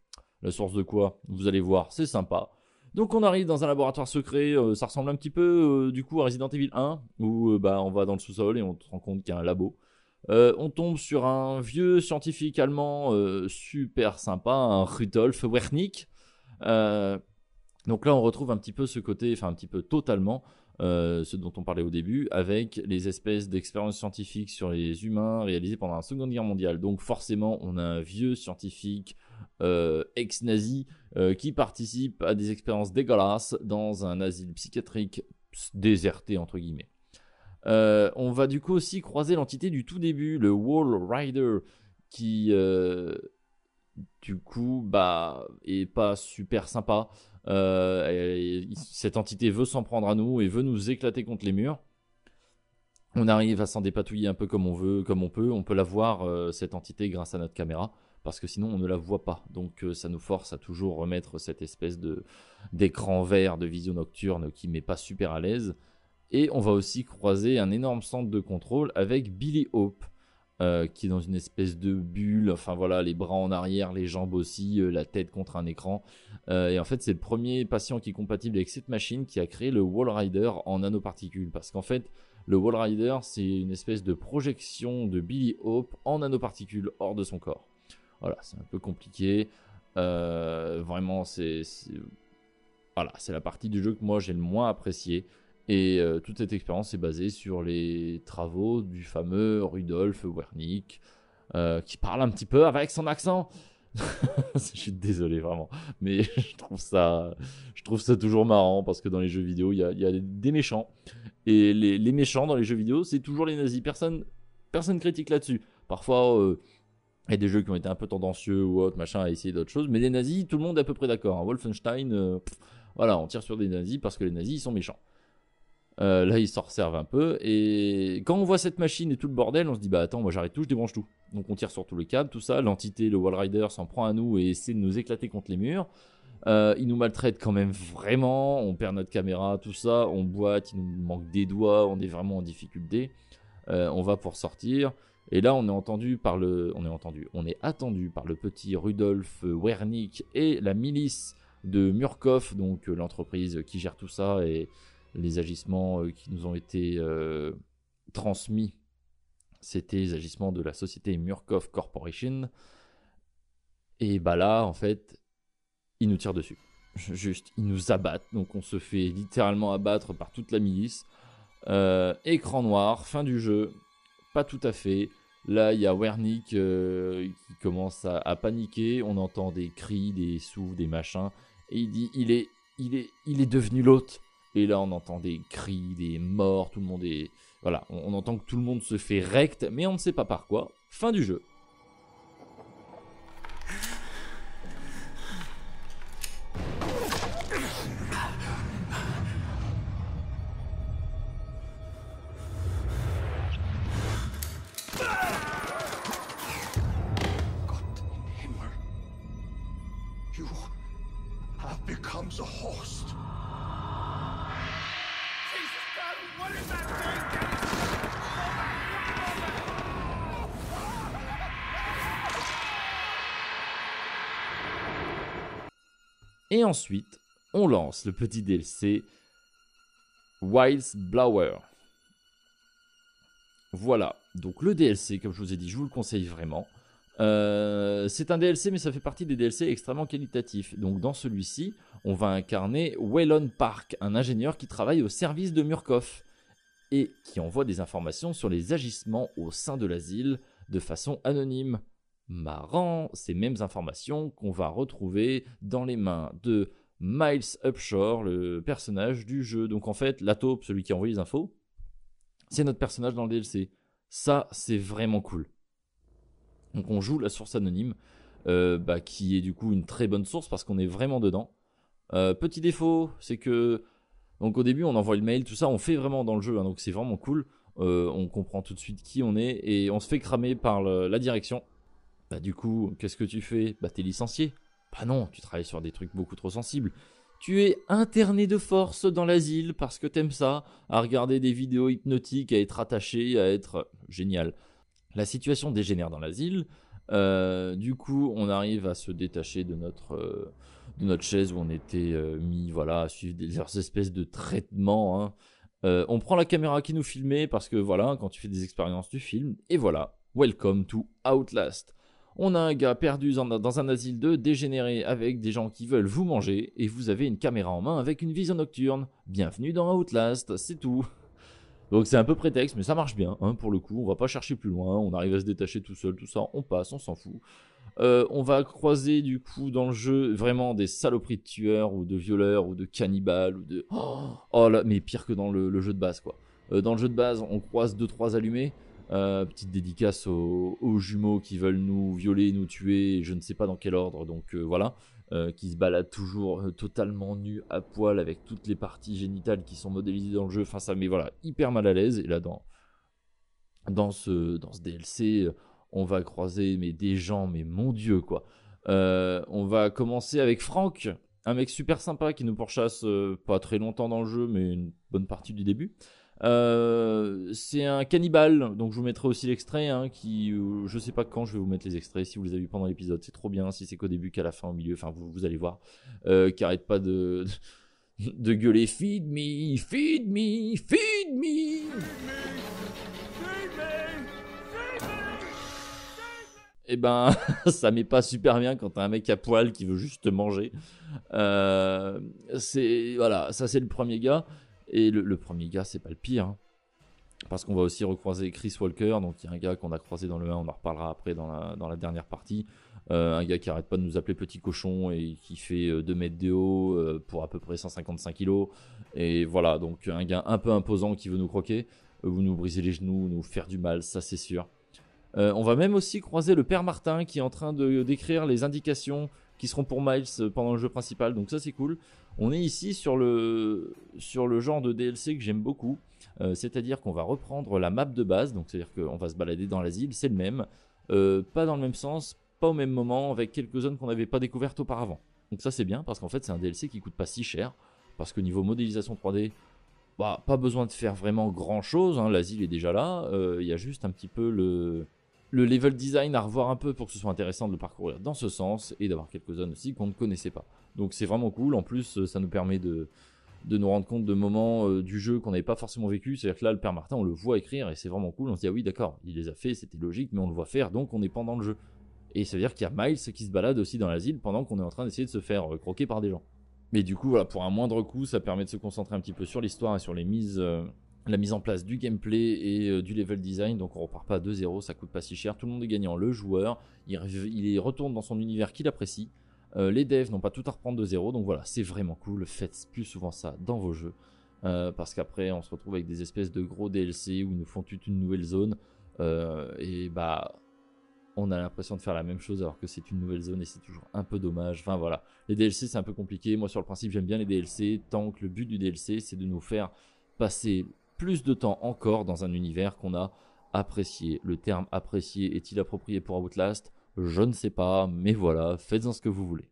La source de quoi? Vous allez voir, c'est sympa. Donc on arrive dans un laboratoire secret, euh, ça ressemble un petit peu euh, du coup à Resident Evil 1, où euh, bah, on va dans le sous-sol et on se rend compte qu'il y a un labo. On tombe sur un vieux scientifique allemand super sympa, un Rudolf Wernicke. Donc là on retrouve un petit peu ce côté, enfin un petit peu totalement, euh, ce dont on parlait au début, avec les espèces d'expériences scientifiques sur les humains réalisées pendant la Seconde Guerre mondiale. Donc forcément on a un vieux scientifique euh, ex-nazi euh, qui participe à des expériences dégueulasses dans un asile psychiatrique déserté entre guillemets. On va du coup aussi croiser l'entité du tout début, le Wall Rider, qui du coup bah est pas super sympa. Euh, et- et cette entité veut s'en prendre à nous et veut nous éclater contre les murs. On arrive à s'en dépatouiller un peu comme on veut, comme on peut. On peut la voir euh, cette entité grâce à notre caméra parce que sinon on ne la voit pas. Donc euh, ça nous force à toujours remettre cette espèce d'écran vert de vision nocturne qui met pas super à l'aise. Et on va aussi croiser un énorme centre de contrôle avec Billy Hope, euh, qui est dans une espèce de bulle. Enfin voilà, les bras en arrière, les jambes aussi, euh, la tête contre un écran. Euh, et en fait, c'est le premier patient qui est compatible avec cette machine qui a créé le Wall Rider en nanoparticules. Parce qu'en fait, le Wall Rider, c'est une espèce de projection de Billy Hope en nanoparticules hors de son corps. Voilà, c'est un peu compliqué. Vraiment, c'est. Voilà, c'est la partie du jeu que moi j'ai le moins apprécié. Et euh, toute cette expérience est basée sur les travaux du fameux Rudolf Wernicke, euh, qui parle un petit peu avec son accent. je suis désolé vraiment, mais je trouve ça, je trouve ça toujours marrant parce que dans les jeux vidéo, il y a, des méchants et les, méchants dans les jeux vidéo, c'est toujours les nazis. Personne, personne critique là-dessus. Parfois, euh, il y a des jeux qui ont été un peu tendancieux ou autre, machin, à essayer d'autres choses, mais les nazis, tout le monde est à peu près d'accord. hein. Wolfenstein, euh, voilà, on tire sur des nazis parce que les nazis ils sont méchants. Euh, là, ils s'en resservent un peu. Et quand on voit cette machine et tout le bordel, on se dit bah attends, moi j'arrête tout, je débranche tout. Donc on tire sur tous les câbles, tout ça. L'entité, le Wall Rider, s'en prend à nous et essaie de nous éclater contre les murs. Euh, il nous maltraite quand même vraiment. On perd notre caméra, tout ça. On boite, il nous manque des doigts. On est vraiment en difficulté. Euh, on va pour sortir. Et là, on est entendu par le, on est entendu, on est attendu par le petit Rudolf Wernicke et la milice de Murkoff, donc l'entreprise qui gère tout ça et les agissements euh, qui nous ont été euh, transmis. C'était les agissements de la société Murkoff Corporation. Et bah là, en fait, ils nous tirent dessus. Juste, ils nous abattent. Donc on se fait littéralement abattre par toute la milice. Euh, écran noir, fin du jeu. Pas tout à fait. Là, il y a Wernicke euh, qui commence à, à paniquer. On entend des cris, des souffles, des machins. Et il dit il est, il est, il est devenu l'hôte. Et là, on entend des cris, des morts. Tout le monde est. Voilà, on, entend que tout le monde se fait recte, mais on ne sait pas par quoi. Fin du jeu. Et ensuite, on lance le petit DLC Wilds Blower. Voilà, donc le DLC, comme je vous ai dit, je vous le conseille vraiment. Euh, c'est un DLC, mais ça fait partie des DLC extrêmement qualitatifs. Donc dans celui-ci, on va incarner Wellon Park, un ingénieur qui travaille au service de Murkoff et qui envoie des informations sur les agissements au sein de l'asile de façon anonyme. Marrant, ces mêmes informations qu'on va retrouver dans les mains de Miles Upshore, le personnage du jeu. Donc en fait, la taupe, celui qui envoie les infos, c'est notre personnage dans le DLC. Ça, c'est vraiment cool. Donc on joue la source anonyme, euh, bah, qui est du coup une très bonne source parce qu'on est vraiment dedans. Euh, petit défaut, c'est que donc au début on envoie le mail, tout ça, on fait vraiment dans le jeu, hein, donc c'est vraiment cool. Euh, on comprend tout de suite qui on est et on se fait cramer par la direction. Bah du coup, qu'est-ce que tu fais? Bah t'es licencié. Bah non, tu travailles sur des trucs beaucoup trop sensibles. Tu es interné de force dans l'asile parce que t'aimes ça, à regarder des vidéos hypnotiques, à être attaché, à être génial. La situation dégénère dans l'asile. Euh, du coup, on arrive à se détacher de notre, euh, de notre chaise où on était euh, mis voilà, à suivre des espèces de traitements. Hein. on prend la caméra qui nous filmait parce que voilà, quand tu fais des expériences, du film. Et voilà, welcome to Outlast. On a un gars perdu dans un asile de dégénérés avec des gens qui veulent vous manger et vous avez une caméra en main avec une vision nocturne. Bienvenue dans Outlast, c'est tout. Donc c'est un peu prétexte, mais ça marche bien, hein, pour le coup. On va pas chercher plus loin, on arrive à se détacher tout seul, tout ça, on passe, on s'en fout. Euh, on va croiser du coup dans le jeu vraiment des saloperies de tueurs ou de violeurs ou de cannibales ou de... Oh, là, mais pire que dans le, jeu de base quoi. Euh, dans le jeu de base, on croise 2-3 allumés. Euh, petite dédicace aux, jumeaux qui veulent nous violer, nous tuer, je ne sais pas dans quel ordre, donc voilà. Euh, qui se baladent toujours euh, totalement nus à poil avec toutes les parties génitales qui sont modélisées dans le jeu. Enfin, ça met voilà, hyper mal à l'aise. Et là, dans, dans, ce, dans ce DLC, on va croiser mais des gens, mais mon dieu, quoi. on va commencer avec Franck, un mec super sympa qui nous pourchasse pas très longtemps dans le jeu, mais une bonne partie du début. Euh, c'est un cannibale, donc je vous mettrai aussi l'extrait. Hein, qui, euh, je sais pas quand je vais vous mettre les extraits. Si vous les avez vu pendant l'épisode, c'est trop bien. Si c'est qu'au début, qu'à la fin, au milieu, enfin vous, vous allez voir. Euh, qui arrête pas de, de gueuler feed me, feed me, feed me. Et eh ben, ça met pas super bien quand t'as un mec à poil qui veut juste te manger. c'est voilà, ça c'est le premier gars. Et le, premier gars, c'est pas le pire. Hein. parce qu'on va aussi recroiser Chris Walker, donc il y a un gars qu'on a croisé dans le 1, on en reparlera après dans la, dernière partie. Euh, un gars qui arrête pas de nous appeler petit cochon et qui fait 2 euh, mètres de haut euh, pour à peu près 155 kilos. Et voilà, donc un gars un peu imposant qui veut nous croquer, ou nous briser les genoux, nous faire du mal, ça c'est sûr. on va même aussi croiser le père Martin qui est en train de décrire les indications qui seront pour Miles pendant le jeu principal, donc ça c'est cool. On est ici sur le, genre de DLC que j'aime beaucoup, euh, c'est-à-dire qu'on va reprendre la map de base, donc c'est-à-dire qu'on va se balader dans l'asile, c'est le même, euh, pas dans le même sens, pas au même moment, avec quelques zones qu'on n'avait pas découvertes auparavant. Donc ça c'est bien, parce qu'en fait c'est un DLC qui coûte pas si cher, parce que niveau modélisation 3D, bah, pas besoin de faire vraiment grand chose, hein, l'asile est déjà là, euh, il y a juste un petit peu le, le level design à revoir un peu pour que ce soit intéressant de le parcourir dans ce sens et d'avoir quelques zones aussi qu'on ne connaissait pas. Donc c'est vraiment cool. En plus, euh, ça nous permet de, de nous rendre compte de moments euh, du jeu qu'on n'avait pas forcément vécu. C'est-à-dire que là, le père Martin, on le voit écrire et c'est vraiment cool. On se dit, ah oui, d'accord, il les a fait, c'était logique, mais on le voit faire, donc on est pendant le jeu. Et ça veut dire qu'il y a Miles qui se balade aussi dans l'asile pendant qu'on est en train d'essayer de se faire euh, croquer par des gens. Mais du coup, voilà, pour un moindre coût, ça permet de se concentrer un petit peu sur l'histoire et sur les mises, la mise en place du gameplay et du level design. Donc on repart pas à 2-0, ça coûte pas si cher. Tout le monde est gagnant. Le joueur, il, il retourne dans son univers qu'il apprécie. Euh, les devs n'ont pas tout à reprendre de zéro, donc voilà, c'est vraiment cool. Faites plus souvent ça dans vos jeux. Euh, parce qu'après, on se retrouve avec des espèces de gros DLC où ils nous font toute une nouvelle zone. Euh, et bah, on a l'impression de faire la même chose alors que c'est une nouvelle zone et c'est toujours un peu dommage. Enfin voilà, les DLC c'est un peu compliqué. Moi, sur le principe, j'aime bien les DLC tant que le but du DLC c'est de nous faire passer plus de temps encore dans un univers qu'on a apprécié. Le terme apprécié est-il approprié pour Outlast? Je ne sais pas, mais voilà, faites-en ce que vous voulez.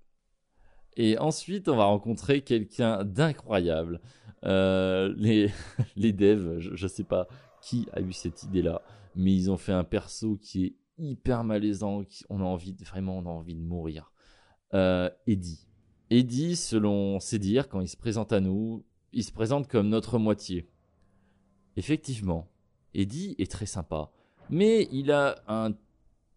Et ensuite, on va rencontrer quelqu'un d'incroyable. Euh, les, les devs, je ne sais pas qui a eu cette idée-là, mais ils ont fait un perso qui est hyper malaisant, qui, on a envie de, vraiment on a envie de mourir. Euh, Eddie. Eddie, selon ses dires, quand il se présente à nous, il se présente comme notre moitié. Effectivement, Eddie est très sympa, mais il a un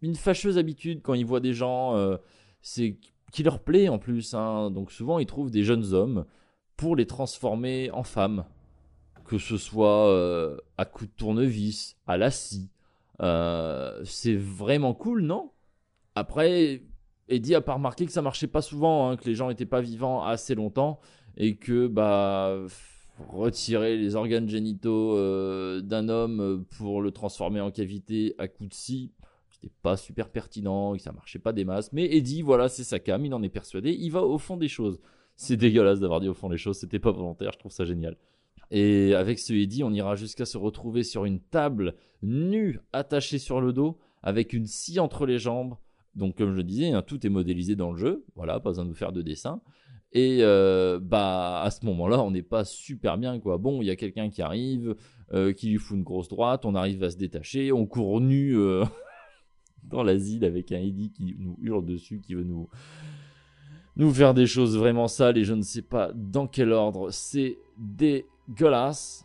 une fâcheuse habitude quand ils voient des gens, euh, c'est qui leur plaît en plus. hein. Donc souvent ils trouvent des jeunes hommes pour les transformer en femmes, que ce soit euh, à coups de tournevis, à la scie. Euh, c'est vraiment cool, non? Après, Eddie a pas remarqué que ça marchait pas souvent, hein, que les gens étaient pas vivants assez longtemps et que bah retirer les organes génitaux d'un homme pour le transformer en cavité à coups de scie, c'était pas super pertinent, ça marchait pas des masses. Mais Eddie, voilà, c'est sa cam, il en est persuadé, il va au fond des choses. C'est dégueulasse d'avoir dit au fond des choses, c'était pas volontaire, je trouve ça génial. Et avec ce Eddie, on ira jusqu'à se retrouver sur une table nue, attachée sur le dos, avec une scie entre les jambes. Donc, comme je le disais, hein, tout est modélisé dans le jeu. Voilà, pas besoin de nous faire de dessin. Et euh, bah à ce moment-là, on n'est pas super bien quoi. Bon, il y a quelqu'un qui arrive, euh, qui lui fout une grosse droite, on arrive à se détacher, on court nu euh, dans l'asile avec un Eddie qui nous hurle dessus, qui veut nous nous faire des choses vraiment sales et je ne sais pas dans quel ordre. C'est dégueulasse.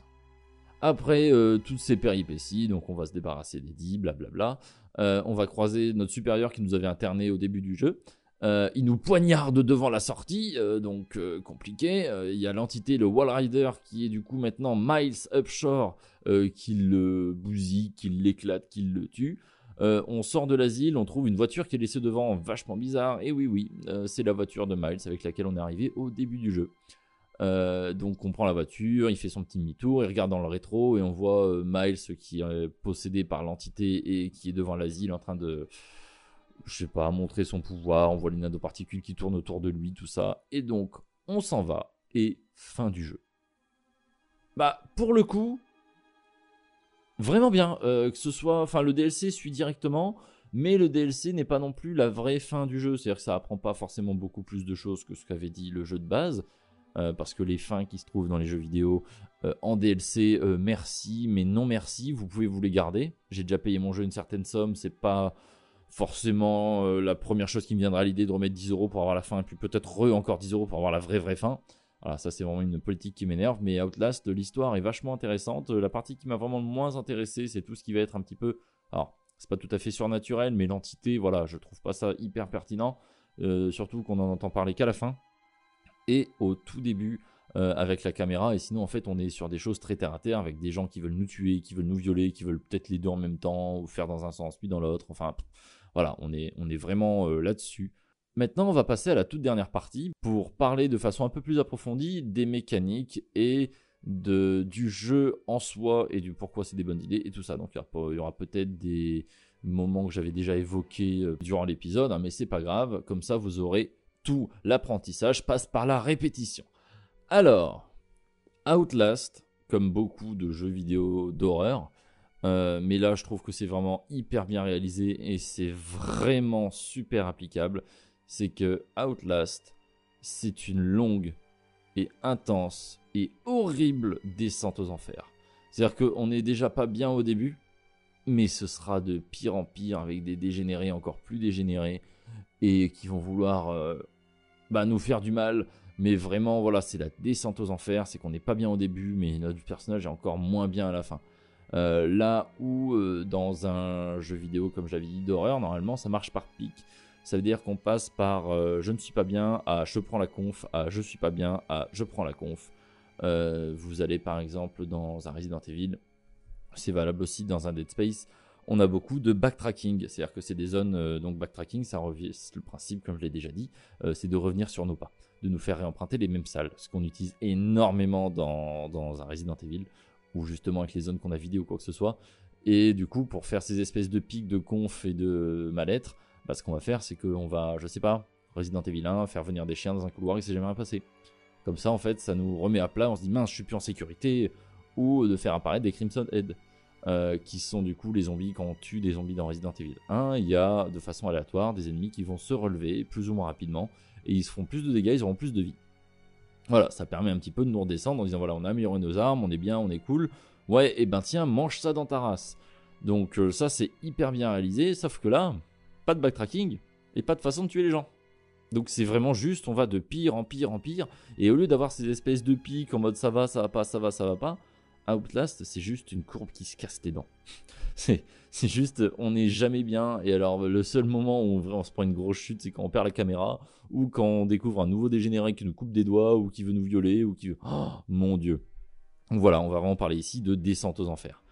Après euh, toutes ces péripéties, donc on va se débarrasser d'Eddie, blablabla. Euh, on va croiser notre supérieur qui nous avait interné au début du jeu. Euh, il nous poignarde devant la sortie, euh, donc compliqué. Il y a l'entité, le Wall Rider, qui est du coup maintenant Miles Upshore, qui le bousille, qui l'éclate, qui le tue. Euh, on sort de l'asile, on trouve une voiture qui est laissée devant, vachement bizarre. Et oui, oui, euh, c'est la voiture de Miles avec laquelle on est arrivé au début du jeu. Euh, donc on prend la voiture, il fait son petit demi-tour, il regarde dans le rétro et on voit Miles qui est possédé par l'entité et qui est devant l'asile en train de, je sais pas, montrer son pouvoir. On voit les nanoparticules qui tournent autour de lui, tout ça. Et donc on s'en va et fin du jeu. Bah pour le coup, vraiment bien. euh, que ce soit, enfin le DLC suit directement. Mais le DLC n'est pas non plus la vraie fin du jeu, c'est-à-dire que ça apprend pas forcément beaucoup plus de choses que ce qu'avait dit le jeu de base. Euh, parce que les fins qui se trouvent dans les jeux vidéo euh, en DLC, merci, mais non merci, vous pouvez vous les garder. J'ai déjà payé mon jeu une certaine somme, c'est pas forcément la première chose qui me viendra à l'idée de remettre 10 euros pour avoir la fin, et puis peut-être re encore 10 euros pour avoir la vraie vraie fin. Voilà, ça c'est vraiment une politique qui m'énerve, mais Outlast, l'histoire est vachement intéressante. La partie qui m'a vraiment le moins intéressé, c'est tout ce qui va être un petit peu... Alors, c'est pas tout à fait surnaturel, mais l'entité, voilà, je trouve pas ça hyper pertinent. Euh, surtout qu'on en entend parler qu'à la fin et au tout début euh, avec la caméra. Et sinon, en fait, on est sur des choses très terre à terre avec des gens qui veulent nous tuer, qui veulent nous violer, qui veulent peut-être les deux en même temps ou faire dans un sens puis dans l'autre. Enfin, voilà, on est, on est vraiment euh, là-dessus. Maintenant, on va passer à la toute dernière partie pour parler de façon un peu plus approfondie des mécaniques et de, du jeu en soi et du pourquoi c'est des bonnes idées et tout ça. Donc, il y aura- peut-être des moments que j'avais déjà évoqués euh, durant l'épisode, hein, mais c'est pas grave. Comme ça, vous aurez tout l'apprentissage passe par la répétition. Alors, Outlast, comme beaucoup de jeux vidéo d'horreur, euh, mais là je trouve que c'est vraiment hyper bien réalisé et c'est vraiment super applicable, c'est que Outlast, c'est une longue et intense et horrible descente aux enfers. C'est-à-dire qu'on n'est déjà pas bien au début, mais ce sera de pire en pire avec des dégénérés encore plus dégénérés et qui vont vouloir euh, bah, nous faire du mal. Mais vraiment, voilà, c'est la descente aux enfers. C'est qu'on n'est pas bien au début, mais notre personnage est encore moins bien à la fin. Euh, là où euh, dans un jeu vidéo, comme j'avais dit, d'horreur, normalement, ça marche par pic. Ça veut dire qu'on passe par euh, je ne suis pas bien à je prends la conf, à je suis pas bien à je prends la conf. Euh, vous allez par exemple dans un Resident Evil, c'est valable aussi dans un Dead Space. On a beaucoup de backtracking, c'est-à-dire que c'est des zones euh, donc backtracking, ça revient, le principe comme je l'ai déjà dit, c'est de revenir sur nos pas, de nous faire réemprunter les mêmes salles, ce qu'on utilise énormément dans, dans un Resident Evil ou justement avec les zones qu'on a vidées ou quoi que ce soit. Et du coup, pour faire ces espèces de pics de conf et de mal-être, bah, ce qu'on va faire, c'est qu'on va, je sais pas, Resident Evil 1, faire venir des chiens dans un couloir et c'est jamais passé. Comme ça, en fait, ça nous remet à plat, on se dit mince, je suis plus en sécurité, ou de faire apparaître des Crimson Head, euh, qui sont du coup les zombies quand on tue des zombies dans Resident Evil 1. Il y a de façon aléatoire des ennemis qui vont se relever plus ou moins rapidement, et ils se font plus de dégâts, ils auront plus de vie. Voilà, ça permet un petit peu de nous redescendre en disant voilà, on a amélioré nos armes, on est bien, on est cool. Ouais, et ben tiens, mange ça dans ta race. Donc euh, ça c'est hyper bien réalisé, sauf que là, pas de backtracking et pas de façon de tuer les gens. Donc c'est vraiment juste, on va de pire en pire en pire, et au lieu d'avoir ces espèces de pics en mode ça va, ça va pas, ça va, ça va pas, Outlast, c'est juste une courbe qui se casse les dents. c'est juste, on n'est jamais bien. Et alors, le seul moment où on, on se prend une grosse chute, c'est quand on perd la caméra, ou quand on découvre un nouveau dégénéré qui nous coupe des doigts, ou qui veut nous violer, ou qui veut. Oh, mon dieu. Donc voilà, on va vraiment parler ici de descente aux enfers.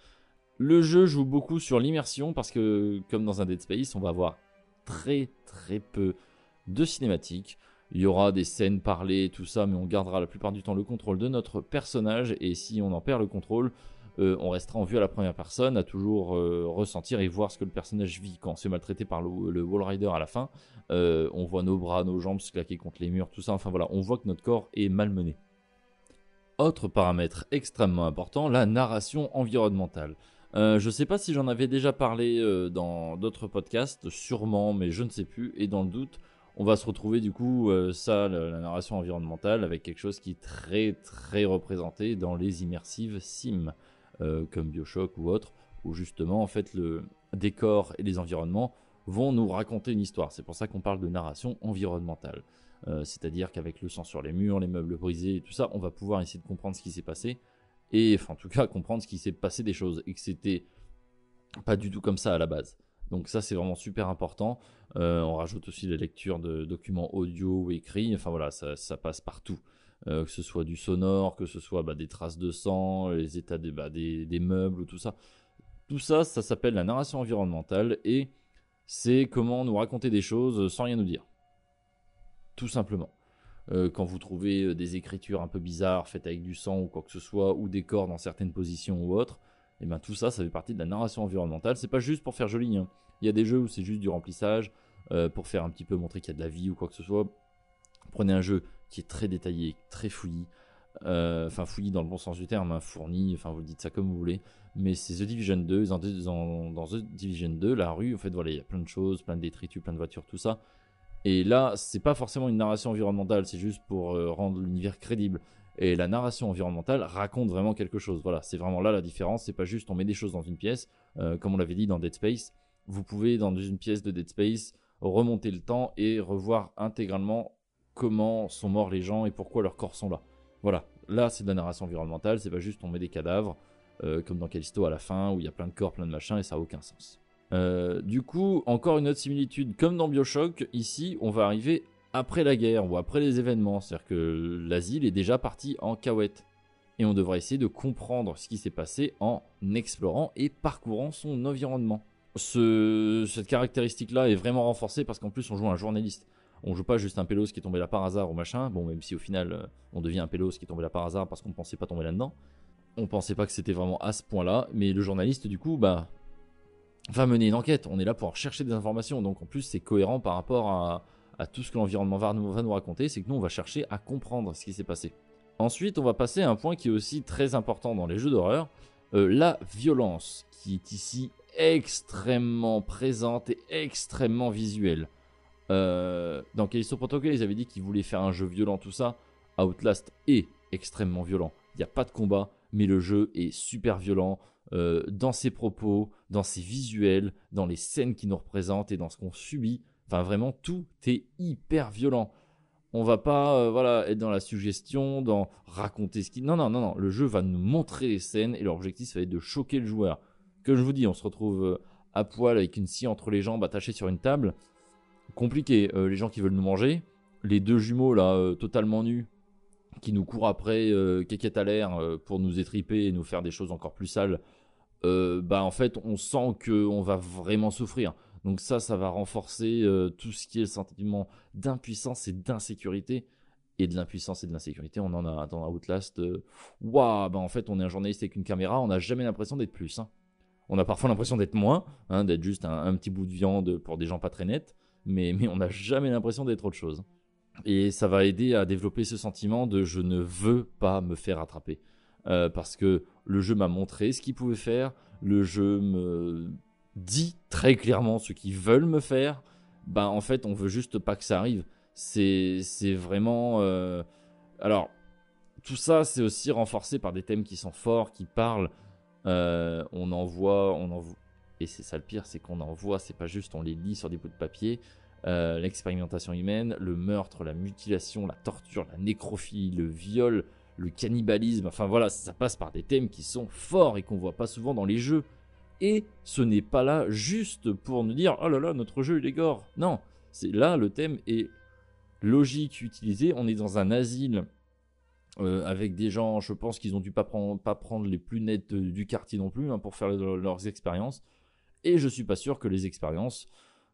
Le jeu joue beaucoup sur l'immersion parce que, comme dans un Dead Space, on va avoir très très peu de cinématiques. Il y aura des scènes parlées, tout ça, mais on gardera la plupart du temps le contrôle de notre personnage. Et si on en perd le contrôle, euh, on restera en vue à la première personne, à toujours euh, ressentir et voir ce que le personnage vit. Quand fait maltraiter par le, le Wall Rider à la fin, euh, on voit nos bras, nos jambes se claquer contre les murs, tout ça. Enfin voilà, on voit que notre corps est malmené. Autre paramètre extrêmement important, la narration environnementale. Euh, je sais pas si j'en avais déjà parlé euh, dans d'autres podcasts, sûrement, mais je ne sais plus. Et dans le doute, on va se retrouver du coup, euh, ça, la, narration environnementale, avec quelque chose qui est très très représenté dans les immersives sim, comme Bioshock ou autre, où justement, en fait, le décor et les environnements vont nous raconter une histoire. C'est pour ça qu'on parle de narration environnementale. C'est-à-dire qu'avec le sang sur les murs, les meubles brisés et tout ça, on va pouvoir essayer de comprendre ce qui s'est passé et enfin en tout cas comprendre ce qui s'est passé des choses et que c'était pas du tout comme ça à la base. Donc ça c'est vraiment super important. Euh, on rajoute aussi la lecture de documents audio ou écrits. Enfin voilà, ça, ça passe partout. Euh, que ce soit du sonore, que ce soit bah, des traces de sang, les états des, bah, des, meubles, tout ça. Tout ça, ça s'appelle la narration environnementale et c'est comment nous raconter des choses sans rien nous dire. Tout simplement. Euh, quand vous trouvez euh, des écritures un peu bizarres faites avec du sang ou quoi que ce soit, ou des corps dans certaines positions ou autres, et ben tout ça, ça fait partie de la narration environnementale. C'est pas juste pour faire joli. hein. Il y a des jeux où c'est juste du remplissage euh, pour faire un petit peu montrer qu'il y a de la vie ou quoi que ce soit. Prenez un jeu qui est très détaillé, très fouillis, euh, enfin fouillis dans le bon sens du terme, hein, fourni, enfin vous dites ça comme vous voulez. Mais c'est The Division 2. Dans, dans, dans The Division 2, la rue, en fait, voilà, il y a plein de choses, plein de détritus, plein de voitures, tout ça. Et là, c'est pas forcément une narration environnementale, c'est juste pour euh, rendre l'univers crédible. Et la narration environnementale raconte vraiment quelque chose. Voilà, c'est vraiment là la différence. C'est pas juste on met des choses dans une pièce, euh, comme on l'avait dit dans Dead Space. Vous pouvez dans une pièce de Dead Space remonter le temps et revoir intégralement comment sont morts les gens et pourquoi leurs corps sont là. Voilà, là c'est de la narration environnementale. C'est pas juste on met des cadavres, euh, comme dans Callisto à la fin où il y a plein de corps, plein de machins et ça a aucun sens. Euh, du coup, encore une autre similitude, comme dans Bioshock, ici, on va arriver après la guerre ou après les événements. C'est-à-dire que l'asile est déjà parti en cahouette. Et on devra essayer de comprendre ce qui s'est passé en explorant et parcourant son environnement. Ce- cette caractéristique-là est vraiment renforcée parce qu'en plus on joue un journaliste. On joue pas juste un pélos qui est tombé là par hasard ou machin. Bon, même si au final euh, on devient un pélos qui est tombé là par hasard parce qu'on pensait pas tomber là-dedans. On pensait pas que c'était vraiment à ce point-là. Mais le journaliste, du coup, bah, va mener une enquête. On est là pour chercher des informations. Donc en plus, c'est cohérent par rapport à, tout ce que l'environnement va nous, va nous raconter. C'est que nous, on va chercher à comprendre ce qui s'est passé. Ensuite, on va passer à un point qui est aussi très important dans les jeux d'horreur euh, la violence, qui est ici extrêmement présente et extrêmement visuelle. Euh, dans Callisto Protocol, ils avaient dit qu'ils voulaient faire un jeu violent, tout ça. Outlast est extrêmement violent. Il n'y a pas de combat, mais le jeu est super violent euh, dans ses propos, dans ses visuels, dans les scènes qui nous représentent et dans ce qu'on subit. Enfin, vraiment, tout est hyper violent. On va pas euh, voilà, être dans la suggestion, dans raconter ce qui. Non, non, non, non. Le jeu va nous montrer les scènes et l'objectif, ça va être de choquer le joueur. Que je vous dis, on se retrouve euh, à poil avec une scie entre les jambes attachée sur une table. Compliqué. Les gens qui veulent nous manger. Les deux jumeaux, là, totalement nus, qui nous courent après, euh, à l'air, pour nous étriper et nous faire des choses encore plus sales. Euh, bah, en fait, on sent qu'on va vraiment souffrir. Donc ça, ça va renforcer euh, tout ce qui est le sentiment d'impuissance et d'insécurité. Et de l'impuissance et de l'insécurité, on en a dans Outlast. euh, Waouh, bah en fait, on est un journaliste avec une caméra, on n'a jamais l'impression d'être plus. hein. On a parfois l'impression d'être moins, hein, d'être juste un, petit bout de viande pour des gens pas très nets, mais, mais on n'a jamais l'impression d'être autre chose. Et ça va aider à développer ce sentiment de je ne veux pas me faire attraper. Parce que le jeu m'a montré ce qu'il pouvait faire, le jeu me dit très clairement ce qu'ils veulent me faire, bah en fait on veut juste pas que ça arrive. C'est vraiment... euh, Alors, tout ça c'est aussi renforcé par des thèmes qui sont forts, qui parlent. Euh, on en voit, on en vo- Et c'est ça le pire, c'est qu'on en voit, c'est pas juste on les lit sur des bouts de papier. Euh, L'expérimentation humaine, le meurtre, la mutilation, la torture, la nécrophilie, le viol, le cannibalisme, enfin voilà, ça passe par des thèmes qui sont forts et qu'on voit pas souvent dans les jeux. Et ce n'est pas là juste pour nous dire oh là là, notre jeu il est gore. Non, c'est là le thème est logique utilisé. On est dans un asile euh, avec des gens, je pense qu'ils ont dû pas prendre, les plus nets euh, du quartier non plus hein, pour faire leurs expériences. Et je suis pas sûr que les expériences,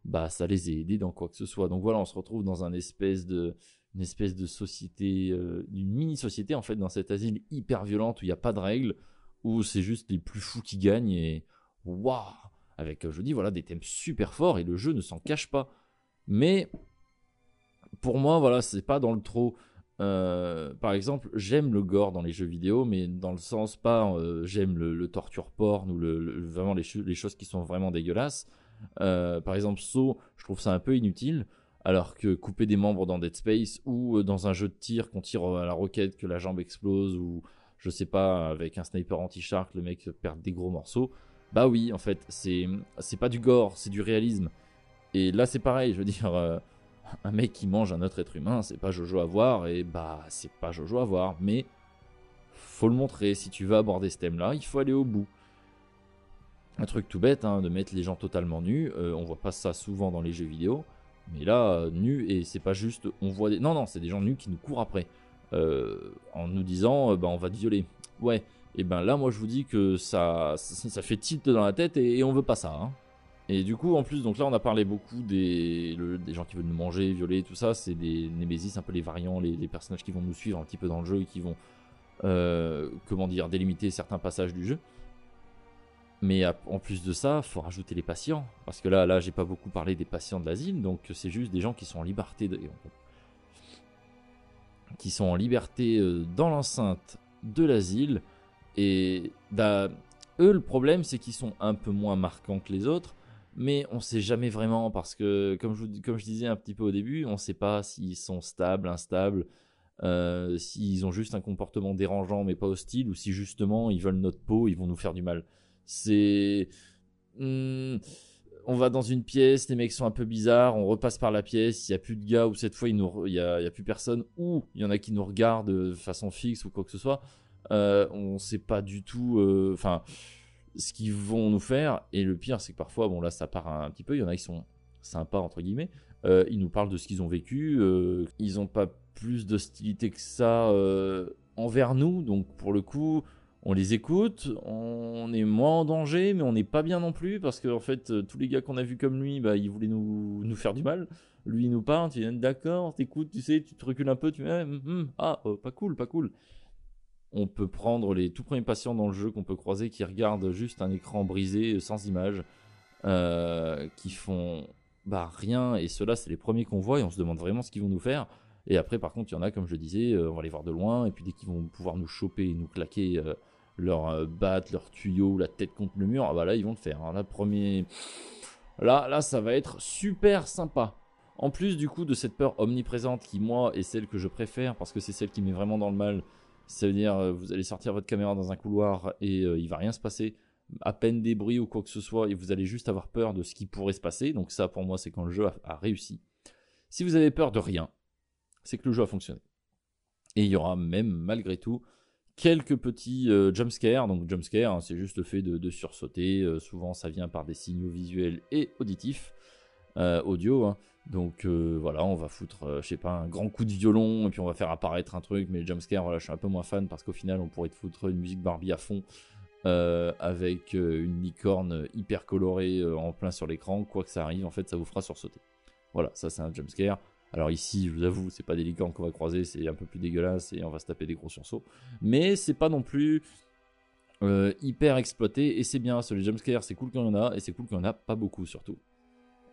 bah ça les ait aidés dans quoi que ce soit. Donc voilà, on se retrouve dans un espèce de, une espèce de société, euh, une mini-société en fait dans cet asile hyper violente où il n'y a pas de règles, où c'est juste les plus fous qui gagnent et waouh Avec, je dis, voilà, des thèmes super forts et le jeu ne s'en cache pas. Mais pour moi, voilà, c'est pas dans le trop. Euh, par exemple, j'aime le gore dans les jeux vidéo, mais dans le sens pas euh, j'aime le, torture porn ou vraiment les, choses qui sont vraiment dégueulasses. Euh, par exemple, Saw, je trouve ça un peu inutile, alors que couper des membres dans Dead Space ou dans un jeu de tir qu'on tire à la roquette, que la jambe explose ou je sais pas, avec un sniper anti-shark, le mec perd des gros morceaux. Bah oui, en fait, c'est c'est pas du gore, c'est du réalisme. Et là, c'est pareil, je veux dire, euh, un mec qui mange un autre être humain, c'est pas Jojo à voir, et bah, c'est pas Jojo à voir, mais faut le montrer. Si tu veux aborder ce thème-là, il faut aller au bout. Un truc tout bête, hein, de mettre les gens totalement nus, euh, on voit pas ça souvent dans les jeux vidéo, mais là, euh, nus, et c'est pas juste, on voit des. Non, non, c'est des gens nus qui nous courent après, en nous disant, bah, on va te violer. Ouais, et ben là, moi, je vous dis que ça, ça, fait tilt dans la tête, et, on veut pas ça, hein. Et du coup, en plus, donc là, on a parlé beaucoup des, des gens qui veulent nous manger, violer, tout ça. C'est des Nemesis, un peu les variants, les, personnages qui vont nous suivre un petit peu dans le jeu et qui vont, euh, comment dire, délimiter certains passages du jeu. Mais en plus de ça, faut rajouter les patients. Parce que là, là, j'ai pas beaucoup parlé des patients de l'asile, donc c'est juste des gens qui sont en liberté, de, qui sont en liberté euh, dans l'enceinte de l'asile. Et bah, eux, le problème, c'est qu'ils sont un peu moins marquants que les autres mais on sait jamais vraiment parce que, comme je, comme je disais un petit peu au début, on ne sait pas s'ils sont stables, instables, euh, s'ils ont juste un comportement dérangeant mais pas hostile, ou si justement ils veulent notre peau, ils vont nous faire du mal. C'est. Hmm, on va dans une pièce, les mecs sont un peu bizarres, on repasse par la pièce, il n'y a plus de gars, ou cette fois il n'y a, a, plus personne, ou il y en a qui nous regardent de façon fixe ou quoi que ce soit. Euh, on ne sait pas du tout. Euh, ce qu'ils vont nous faire. Et le pire, c'est que parfois, bon là, ça part un, petit peu. Il y en a qui sont sympas entre guillemets. Euh, ils nous parlent de ce qu'ils ont vécu. Ils n'ont pas plus d'hostilité que ça envers nous. Donc pour le coup, on les écoute. On est moins en danger, mais on n'est pas bien non plus parce qu'en en fait, tous les gars qu'on a vus comme lui, bah, ils voulaient nous, faire du mal. Lui, il nous parle. Tu dis d'accord, t'écoutes, tu sais, tu te recules un peu. Tu dis hum, hum, ah, pas cool, pas cool on peut prendre les tout premiers patients dans le jeu qu'on peut croiser qui regardent juste un écran brisé sans image, euh, qui font bah, rien, et ceux-là, c'est les premiers qu'on voit, et on se demande vraiment ce qu'ils vont nous faire. Et après, par contre, il y en a, comme je disais, euh, on va les voir de loin, et puis dès qu'ils vont pouvoir nous choper et nous claquer euh, leur batte, leur tuyau, la tête contre le mur, ah bah là, ils vont le faire. Hein. Là, premier... là, là, ça va être super sympa. En plus, du coup, de cette peur omniprésente qui, moi, est celle que je préfère, parce que c'est celle qui met vraiment dans le mal, ça veut dire, euh, vous allez sortir votre caméra dans un couloir et euh, il va rien se passer, à peine des bruits ou quoi que ce soit, et vous allez juste avoir peur de ce qui pourrait se passer. Donc ça, pour moi, c'est quand le jeu a, réussi. Si vous avez peur de rien, c'est que le jeu a fonctionné. Et il y aura même, malgré tout, quelques petits euh, jumpscares. Donc jumpscare, hein, c'est juste le fait de, sursauter. souvent, ça vient par des signaux visuels et auditifs. audio. Hein. Donc euh, voilà, on va foutre, euh, je sais pas, un grand coup de violon et puis on va faire apparaître un truc. Mais jumpscare, voilà, je suis un peu moins fan parce qu'au final, on pourrait te foutre une musique Barbie à fond euh, avec une licorne hyper colorée en plein sur l'écran. Quoi que ça arrive, en fait, ça vous fera sursauter. Voilà, ça c'est un jumpscare. Alors ici, je vous avoue, c'est pas des licornes qu'on va croiser, c'est un peu plus dégueulasse et on va se taper des gros sursauts. Mais c'est pas non plus hyper exploité et c'est bien. Sur les jumpscares, c'est cool qu'il y en a et c'est cool qu'il y en a pas beaucoup surtout.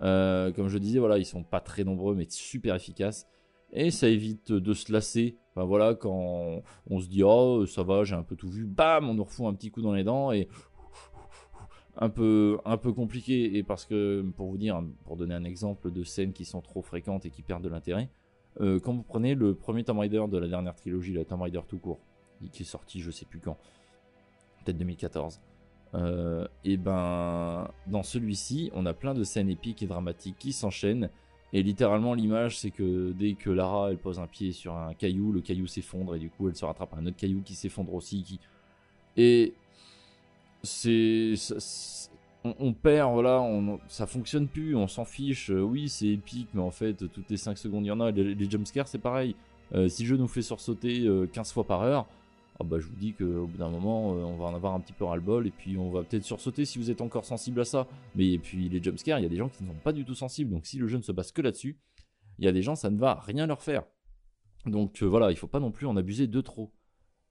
Euh, comme je disais, voilà, ils sont pas très nombreux, mais super efficaces. Et ça évite de se lasser. Enfin voilà, quand on se dit oh ça va, j'ai un peu tout vu, bam, on nous refout un petit coup dans les dents et un peu un peu compliqué. Et parce que pour vous dire, pour donner un exemple de scènes qui sont trop fréquentes et qui perdent de l'intérêt, euh, quand vous prenez le premier Tomb Raider de la dernière trilogie, la Tomb Raider tout court, qui est sorti je sais plus quand, peut-être 2014 euh, et ben, dans celui-ci, on a plein de scènes épiques et dramatiques qui s'enchaînent Et littéralement, l'image, c'est que dès que Lara elle pose un pied sur un caillou, le caillou s'effondre et du coup elle se rattrape à un autre caillou qui s'effondre aussi. Qui... Et On, on, perd, voilà, on, ça fonctionne plus, on s'en fiche. Euh, oui, c'est épique, mais en fait, toutes les 5 secondes, il y en a. Les, les jumpscares, c'est pareil. Euh, si le jeu nous fait sursauter 15 fois par heure, ah bah, je vous dis qu'au bout d'un moment, euh, on va en avoir un petit peu ras-le-bol et puis on va peut-être sursauter si vous êtes encore sensible à ça. Mais puis les jumpscares, il y a des gens qui ne sont pas du tout sensibles, donc si le jeu ne se base que là-dessus, il y a des gens, ça ne va rien leur faire. Donc euh, voilà, il faut pas non plus en abuser de trop.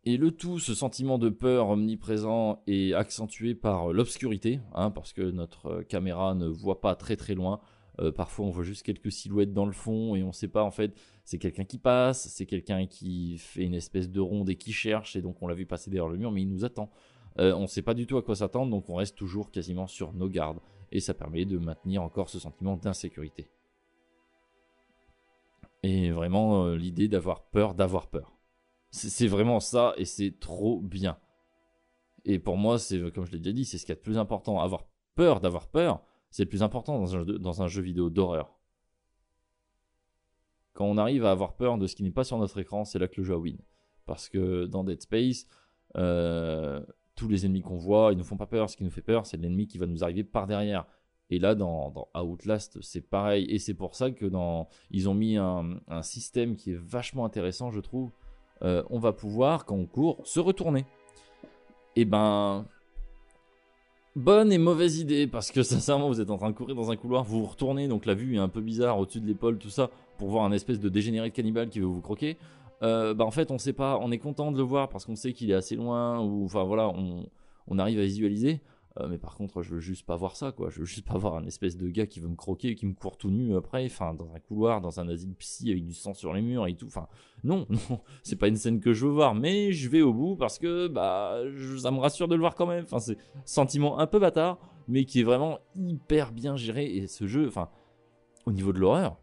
Et le tout, ce sentiment de peur omniprésent est accentué par l'obscurité, hein, parce que notre caméra ne voit pas très très loin. Euh, parfois, on voit juste quelques silhouettes dans le fond et on ne sait pas en fait. C'est quelqu'un qui passe, c'est quelqu'un qui fait une espèce de ronde et qui cherche, et donc on l'a vu passer derrière le mur, mais il nous attend. Euh, on ne sait pas du tout à quoi s'attendre, donc on reste toujours quasiment sur nos gardes, et ça permet de maintenir encore ce sentiment d'insécurité. Et vraiment euh, l'idée d'avoir peur d'avoir peur. C'est vraiment ça, et c'est trop bien. Et pour moi, c'est comme je l'ai déjà dit, c'est ce qui est le plus important. Avoir peur d'avoir peur, c'est le plus important dans un, jeu, vidéo d'horreur. Quand on arrive à avoir peur de ce qui n'est pas sur notre écran, c'est là que le jeu a win. Parce que dans Dead Space, euh, tous les ennemis qu'on voit, ils nous font pas peur. Ce qui nous fait peur, c'est l'ennemi qui va nous arriver par derrière. Et là, dans, Outlast, c'est pareil. Et c'est pour ça que dans, ils ont mis un, système qui est vachement intéressant, je trouve. Euh, on va pouvoir, quand on court, se retourner. Et ben, Bonne et mauvaise idée, parce que sincèrement, vous êtes en train de courir dans un couloir, vous vous retournez, donc la vue est un peu bizarre au-dessus de l'épaule, tout ça, pour voir un espèce de dégénéré de cannibale qui veut vous croquer. Euh, bah en fait, on sait pas, on est content de le voir parce qu'on sait qu'il est assez loin, ou enfin voilà, on arrive à visualiser. Euh, mais par contre, je veux juste pas voir ça, quoi. Je veux juste pas voir un espèce de gars qui veut me croquer, qui me court tout nu après, enfin, dans un couloir, dans un asile psy avec du sang sur les murs et tout. Enfin, non, non, c'est pas une scène que je veux voir, mais je vais au bout parce que, bah, ça me rassure de le voir quand même. Enfin, c'est sentiment un peu bâtard, mais qui est vraiment hyper bien géré. Et ce jeu, enfin, au niveau de l'horreur,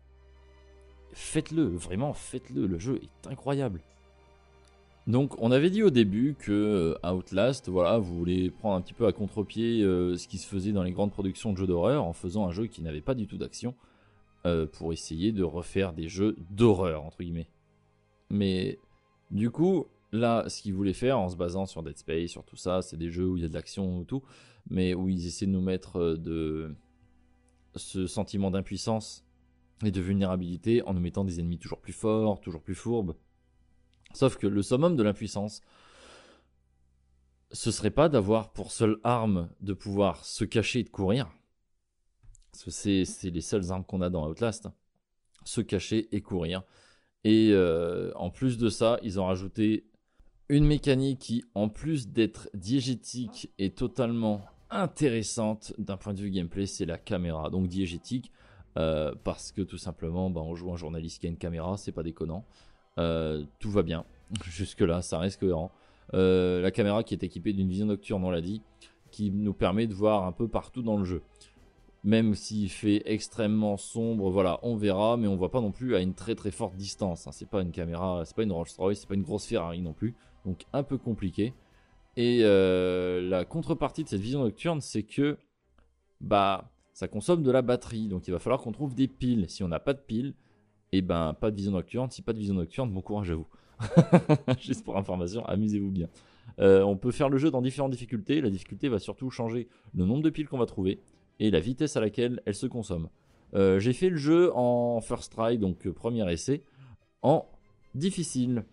faites-le, vraiment, faites-le. Le jeu est incroyable. Donc on avait dit au début que euh, Outlast, voilà, vous voulez prendre un petit peu à contre-pied euh, ce qui se faisait dans les grandes productions de jeux d'horreur en faisant un jeu qui n'avait pas du tout d'action euh, pour essayer de refaire des jeux d'horreur entre guillemets. Mais du coup, là, ce qu'ils voulaient faire en se basant sur Dead Space, sur tout ça, c'est des jeux où il y a de l'action ou tout, mais où ils essaient de nous mettre de ce sentiment d'impuissance et de vulnérabilité en nous mettant des ennemis toujours plus forts, toujours plus fourbes Sauf que le summum de l'impuissance, ce serait pas d'avoir pour seule arme de pouvoir se cacher et de courir. c'est, les seules armes qu'on a dans Outlast. Se cacher et courir. Et euh, en plus de ça, ils ont rajouté une mécanique qui, en plus d'être diégétique, est totalement intéressante d'un point de vue gameplay, c'est la caméra. Donc diégétique, euh, parce que tout simplement, bah, on joue un journaliste qui a une caméra, c'est pas déconnant. Euh, tout va bien. Jusque-là, ça reste cohérent. Euh, la caméra qui est équipée d'une vision nocturne, on l'a dit, qui nous permet de voir un peu partout dans le jeu. Même s'il fait extrêmement sombre, voilà, on verra, mais on voit pas non plus à une très très forte distance. Hein. C'est pas une caméra, c'est pas une Rolls Royce, c'est pas une grosse Ferrari non plus, donc un peu compliqué. Et euh, la contrepartie de cette vision nocturne, c'est que bah ça consomme de la batterie, donc il va falloir qu'on trouve des piles. Si on n'a pas de piles, et eh ben pas de vision nocturne. Si pas de vision nocturne, bon courage à vous. Juste pour information, amusez-vous bien. Euh, on peut faire le jeu dans différentes difficultés. La difficulté va surtout changer le nombre de piles qu'on va trouver et la vitesse à laquelle elles se consomment. Euh, j'ai fait le jeu en first try, donc euh, premier essai, en difficile.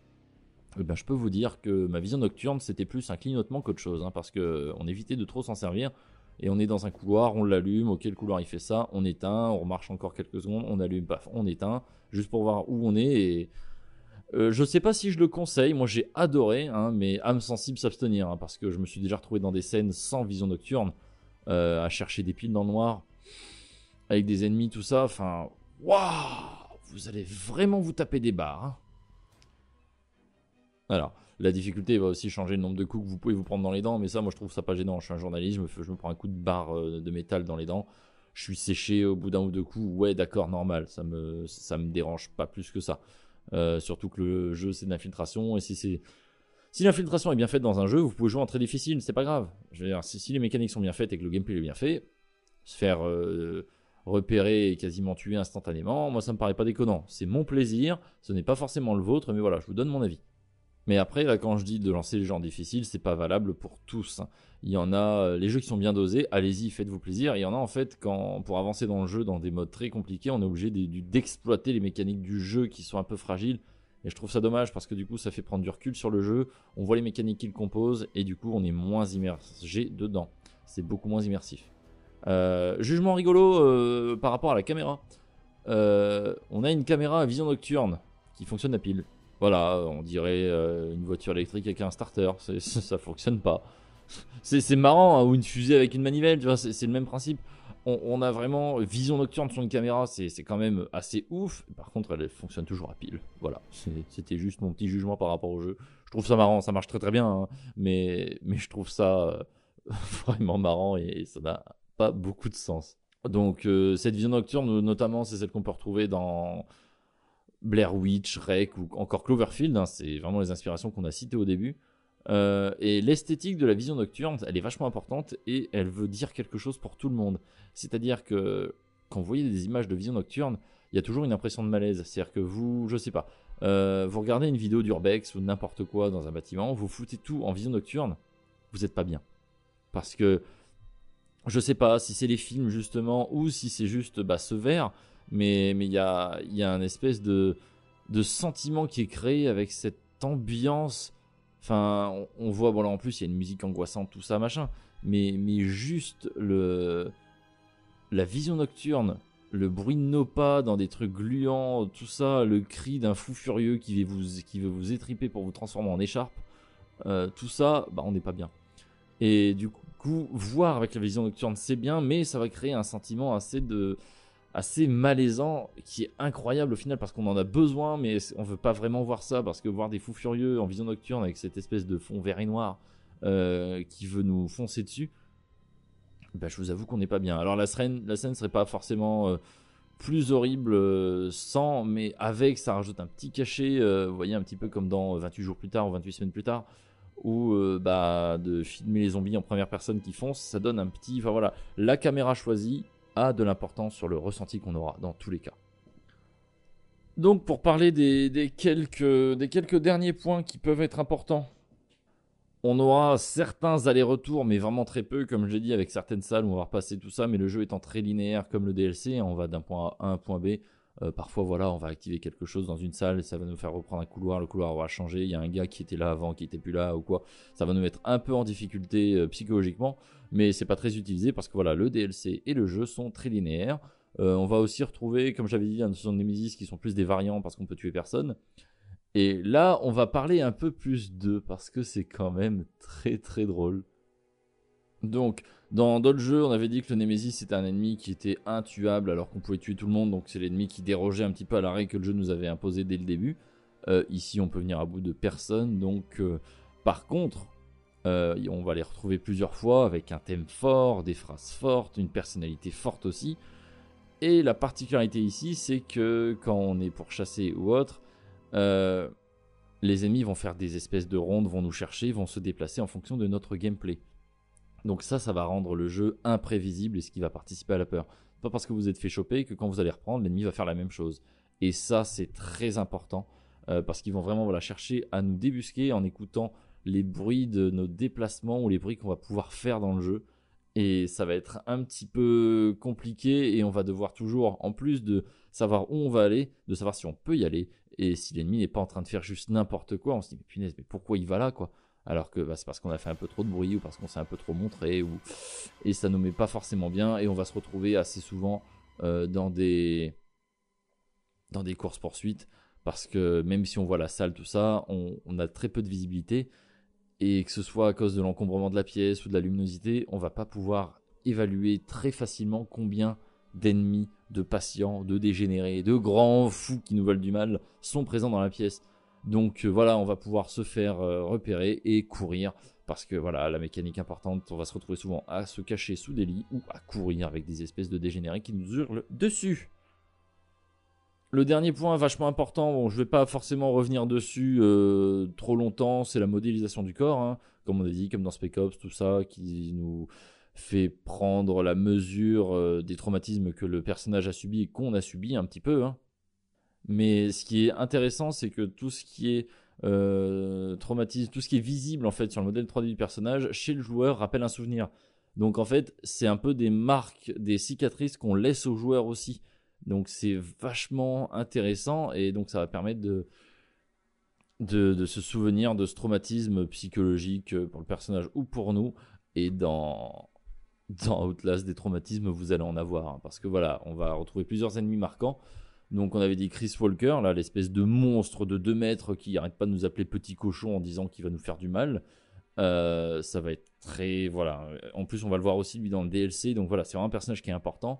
Eh ben, je peux vous dire que ma vision nocturne c'était plus un clignotement qu'autre chose, hein, parce qu'on évitait de trop s'en servir et on est dans un couloir, on l'allume, ok le couloir il fait ça, on éteint, on remarche encore quelques secondes, on allume, paf, on éteint, juste pour voir où on est et euh, je sais pas si je le conseille, moi j'ai adoré, hein, mais âme sensible s'abstenir, hein, parce que je me suis déjà retrouvé dans des scènes sans vision nocturne, euh, à chercher des piles dans le noir, avec des ennemis, tout ça, enfin, waouh, vous allez vraiment vous taper des barres. Hein. Alors, la difficulté va aussi changer le nombre de coups que vous pouvez vous prendre dans les dents, mais ça, moi, je trouve ça pas gênant. Je suis un journaliste, je me, prends un coup de barre euh, de métal dans les dents. Je suis séché au bout d'un ou deux coups. Ouais, d'accord, normal. Ça me, ça me dérange pas plus que ça. Euh, surtout que le jeu, c'est de l'infiltration. Et si c'est. Si l'infiltration est bien faite dans un jeu, vous pouvez jouer en très difficile, c'est pas grave. Je veux dire, si, les mécaniques sont bien faites et que le gameplay est bien fait, se faire euh, repérer et quasiment tuer instantanément, moi ça me paraît pas déconnant. C'est mon plaisir, ce n'est pas forcément le vôtre, mais voilà, je vous donne mon avis. Mais après, quand je dis de lancer les gens difficiles, c'est pas valable pour tous. hein. Il y en a, euh, les jeux qui sont bien dosés, allez-y, faites-vous plaisir. Il y en a en fait, quand pour avancer dans le jeu, dans des modes très compliqués, on est obligé d'exploiter les mécaniques du jeu qui sont un peu fragiles. Et je trouve ça dommage parce que du coup, ça fait prendre du recul sur le jeu. On voit les mécaniques qu'il compose et du coup, on est moins immergé dedans. C'est beaucoup moins immersif. Euh, jugement rigolo euh, par rapport à la caméra. On a une caméra à vision nocturne qui fonctionne à pile. Voilà, on dirait euh, une voiture électrique avec un starter. C'est- ça fonctionne pas. C'est marrant, hein, ou une fusée avec une manivelle, c'est le même principe. On, a vraiment vision nocturne sur une caméra, c'est quand même assez ouf. Par contre, elle fonctionne toujours à pile. Voilà, c'était juste mon petit jugement par rapport au jeu. Je trouve ça marrant, ça marche très très bien, hein, mais, mais je trouve ça euh, vraiment marrant et ça n'a pas beaucoup de sens. Donc, euh, cette vision nocturne, notamment, c'est celle qu'on peut retrouver dans Blair Witch, Rec ou encore Cloverfield. hein, c'est vraiment les inspirations qu'on a citées au début. Euh, et l'esthétique de la vision nocturne, elle est vachement importante et elle veut dire quelque chose pour tout le monde. C'est-à-dire que quand vous voyez des images de vision nocturne, il y a toujours une impression de malaise. C'est-à-dire que vous, je sais pas, euh, vous regardez une vidéo d'urbex ou n'importe quoi dans un bâtiment, vous foutez tout en vision nocturne, vous n'êtes pas bien. Parce que je sais pas si c'est les films justement ou si c'est juste bah, ce verre, mais il y a, y a un espèce de, de sentiment qui est créé avec cette ambiance. Enfin, on, on voit, bon là en plus il y a une musique angoissante, tout ça, machin, mais, mais juste le, la vision nocturne, le bruit de nos pas dans des trucs gluants, tout ça, le cri d'un fou furieux qui veut vous, qui veut vous étriper pour vous transformer en écharpe, euh, tout ça, bah, on n'est pas bien. Et du coup, voir avec la vision nocturne, c'est bien, mais ça va créer un sentiment assez de assez malaisant qui est incroyable au final parce qu'on en a besoin mais on veut pas vraiment voir ça parce que voir des fous furieux en vision nocturne avec cette espèce de fond vert et noir euh, qui veut nous foncer dessus bah, je vous avoue qu'on n'est pas bien alors la scène la scène serait pas forcément euh, plus horrible euh, sans mais avec ça rajoute un petit cachet vous voyez un petit peu comme dans 28 jours plus tard ou 28 semaines plus tard ou euh, bah, de filmer les zombies en première personne qui foncent, ça donne un petit. Enfin voilà, la caméra choisie a de l'importance sur le ressenti qu'on aura dans tous les cas. Donc pour parler des, quelques, quelques derniers points qui peuvent être importants, on aura certains allers-retours, mais vraiment très peu, comme je l'ai dit, avec certaines salles où on va repasser tout ça, mais le jeu étant très linéaire comme le DLC, on va d'un point A à un point B. Euh, parfois, voilà, on va activer quelque chose dans une salle, ça va nous faire reprendre un couloir, le couloir va changer, il y a un gars qui était là avant, qui était plus là ou quoi. Ça va nous mettre un peu en difficulté euh, psychologiquement, mais c'est pas très utilisé parce que voilà, le DLC et le jeu sont très linéaires. Euh, on va aussi retrouver, comme j'avais dit, un de Nemesis qui sont plus des variants parce qu'on peut tuer personne. Et là, on va parler un peu plus d'eux parce que c'est quand même très très drôle. Donc, dans d'autres jeux, on avait dit que le Nemesis c'était un ennemi qui était intuable alors qu'on pouvait tuer tout le monde, donc c'est l'ennemi qui dérogeait un petit peu à la règle que le jeu nous avait imposée dès le début. Euh, ici, on peut venir à bout de personne, donc euh, par contre, euh, on va les retrouver plusieurs fois avec un thème fort, des phrases fortes, une personnalité forte aussi. Et la particularité ici, c'est que quand on est pour chasser ou autre, les ennemis vont faire des espèces de rondes, vont nous chercher, vont se déplacer en fonction de notre gameplay. Donc ça, ça va rendre le jeu imprévisible et ce qui va participer à la peur. Pas parce que vous êtes fait choper que quand vous allez reprendre, l'ennemi va faire la même chose. Et ça, c'est très important euh, parce qu'ils vont vraiment voilà, chercher à nous débusquer en écoutant les bruits de nos déplacements ou les bruits qu'on va pouvoir faire dans le jeu. Et ça va être un petit peu compliqué et on va devoir toujours, en plus de savoir où on va aller, de savoir si on peut y aller et si l'ennemi n'est pas en train de faire juste n'importe quoi, on se dit mais punaise, mais pourquoi il va là quoi? Alors que bah, c'est parce qu'on a fait un peu trop de bruit ou parce qu'on s'est un peu trop montré ou et ça nous met pas forcément bien et on va se retrouver assez souvent euh, dans des dans des courses poursuites parce que même si on voit la salle tout ça on, on a très peu de visibilité et que ce soit à cause de l'encombrement de la pièce ou de la luminosité on va pas pouvoir évaluer très facilement combien d'ennemis, de patients, de dégénérés, de grands fous qui nous veulent du mal sont présents dans la pièce. Donc euh, voilà, on va pouvoir se faire euh, repérer et courir parce que voilà, la mécanique importante, on va se retrouver souvent à se cacher sous des lits ou à courir avec des espèces de dégénérés qui nous hurlent dessus. Le dernier point vachement important, je vais pas forcément revenir dessus euh, trop longtemps, c'est la modélisation du corps, hein, comme on a dit, comme dans Spec Ops, tout ça, qui nous fait prendre la mesure des traumatismes que le personnage a subi et qu'on a subi un petit peu. hein. Mais ce qui est intéressant, c'est que tout ce qui est euh, tout ce qui est visible en fait sur le modèle 3D du personnage, chez le joueur rappelle un souvenir. Donc en fait, c'est un peu des marques, des cicatrices qu'on laisse aux joueurs aussi. Donc c'est vachement intéressant et donc ça va permettre de, de, de se souvenir de ce traumatisme psychologique pour le personnage ou pour nous. Et dans, dans Outlast, des traumatismes, vous allez en avoir. hein, parce que voilà, on va retrouver plusieurs ennemis marquants. Donc on avait dit Chris Walker, là, l'espèce de monstre de 2 mètres qui arrête pas de nous appeler petit cochon en disant qu'il va nous faire du mal. Euh, ça va être très... Voilà. En plus, on va le voir aussi lui dans le DLC. Donc voilà, c'est vraiment un personnage qui est important.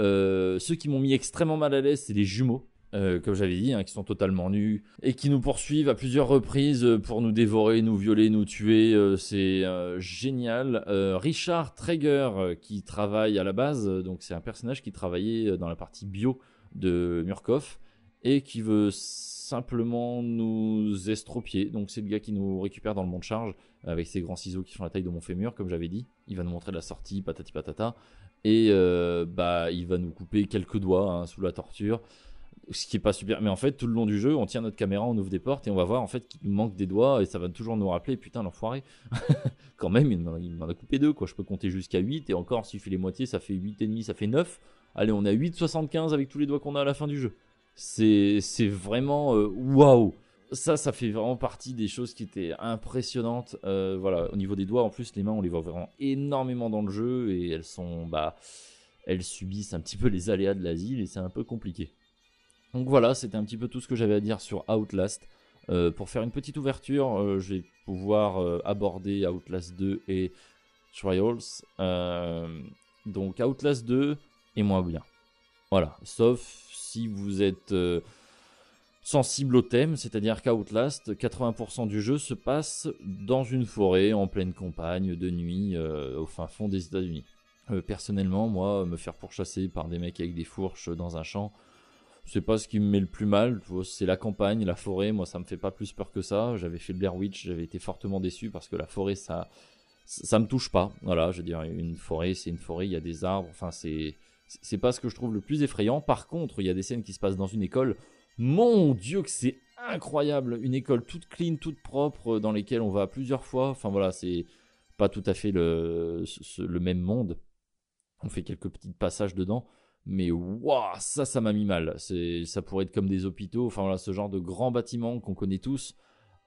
Euh, ceux qui m'ont mis extrêmement mal à l'aise, c'est les jumeaux. euh, comme j'avais dit, hein, qui sont totalement nus et qui nous poursuivent à plusieurs reprises euh, pour nous dévorer, nous violer, nous tuer. c'est génial. Richard Traeger, qui travaille à la base, donc c'est un personnage qui travaillait dans la partie bio de Murkoff et qui veut simplement nous estropier. Donc c'est le gars qui nous récupère dans le monde charge avec ses grands ciseaux qui font la taille de mon fémur, comme j'avais dit. Il va nous montrer la sortie, patati patata. Et euh, bah, il va nous couper quelques doigts hein, sous la torture. Ce qui est pas super. Mais en fait, tout le long du jeu, on tient notre caméra, on ouvre des portes et on va voir en fait qu'il nous manque des doigts et ça va toujours nous rappeler putain, l'enfoiré. Quand même, il m'en a- coupé deux quoi. Je peux compter jusqu'à 8 et encore, s'il fait les moitiés, ça fait 8 et demi, ça fait 9. Allez, on a 8,75 avec tous les doigts qu'on a à la fin du jeu. C'est vraiment euh, waouh. Ça, ça fait vraiment partie des choses qui étaient impressionnantes. Euh, voilà, au niveau des doigts, en plus, les mains, on les voit vraiment énormément dans le jeu et elles sont, bah, elles subissent un petit peu les aléas de l'asile et c'est un peu compliqué. Donc voilà, c'était un petit peu tout ce que j'avais à dire sur Outlast. Euh, pour faire une petite ouverture, je vais pouvoir aborder Outlast 2 et Trials. Donc Outlast 2 est moins bien. Voilà, sauf si vous êtes euh, sensible au thème, c'est-à-dire qu'Outlast, 80% du jeu se passe dans une forêt en pleine campagne de nuit euh, au fin fond des États-Unis. Euh, personnellement, moi, me faire pourchasser par des mecs avec des fourches dans un champ, c'est pas ce qui me met le plus mal. C'est la campagne, la forêt. Moi, ça me fait pas plus peur que ça. J'avais fait Blair Witch, j'avais été fortement déçu parce que la forêt, ça, ça me touche pas. Voilà, je veux dire, une forêt, c'est une forêt. Il y a des arbres. Enfin, c'est, c'est pas ce que je trouve le plus effrayant. Par contre, il y a des scènes qui se passent dans une école. Mon Dieu, que c'est incroyable. Une école toute clean, toute propre, dans lesquelles on va plusieurs fois. Enfin voilà, c'est pas tout à fait le, même monde. On fait quelques petits passages dedans. Mais waouh, ça, ça m'a mis mal. Ça pourrait être comme des hôpitaux, enfin voilà, ce genre de grands bâtiments qu'on connaît tous.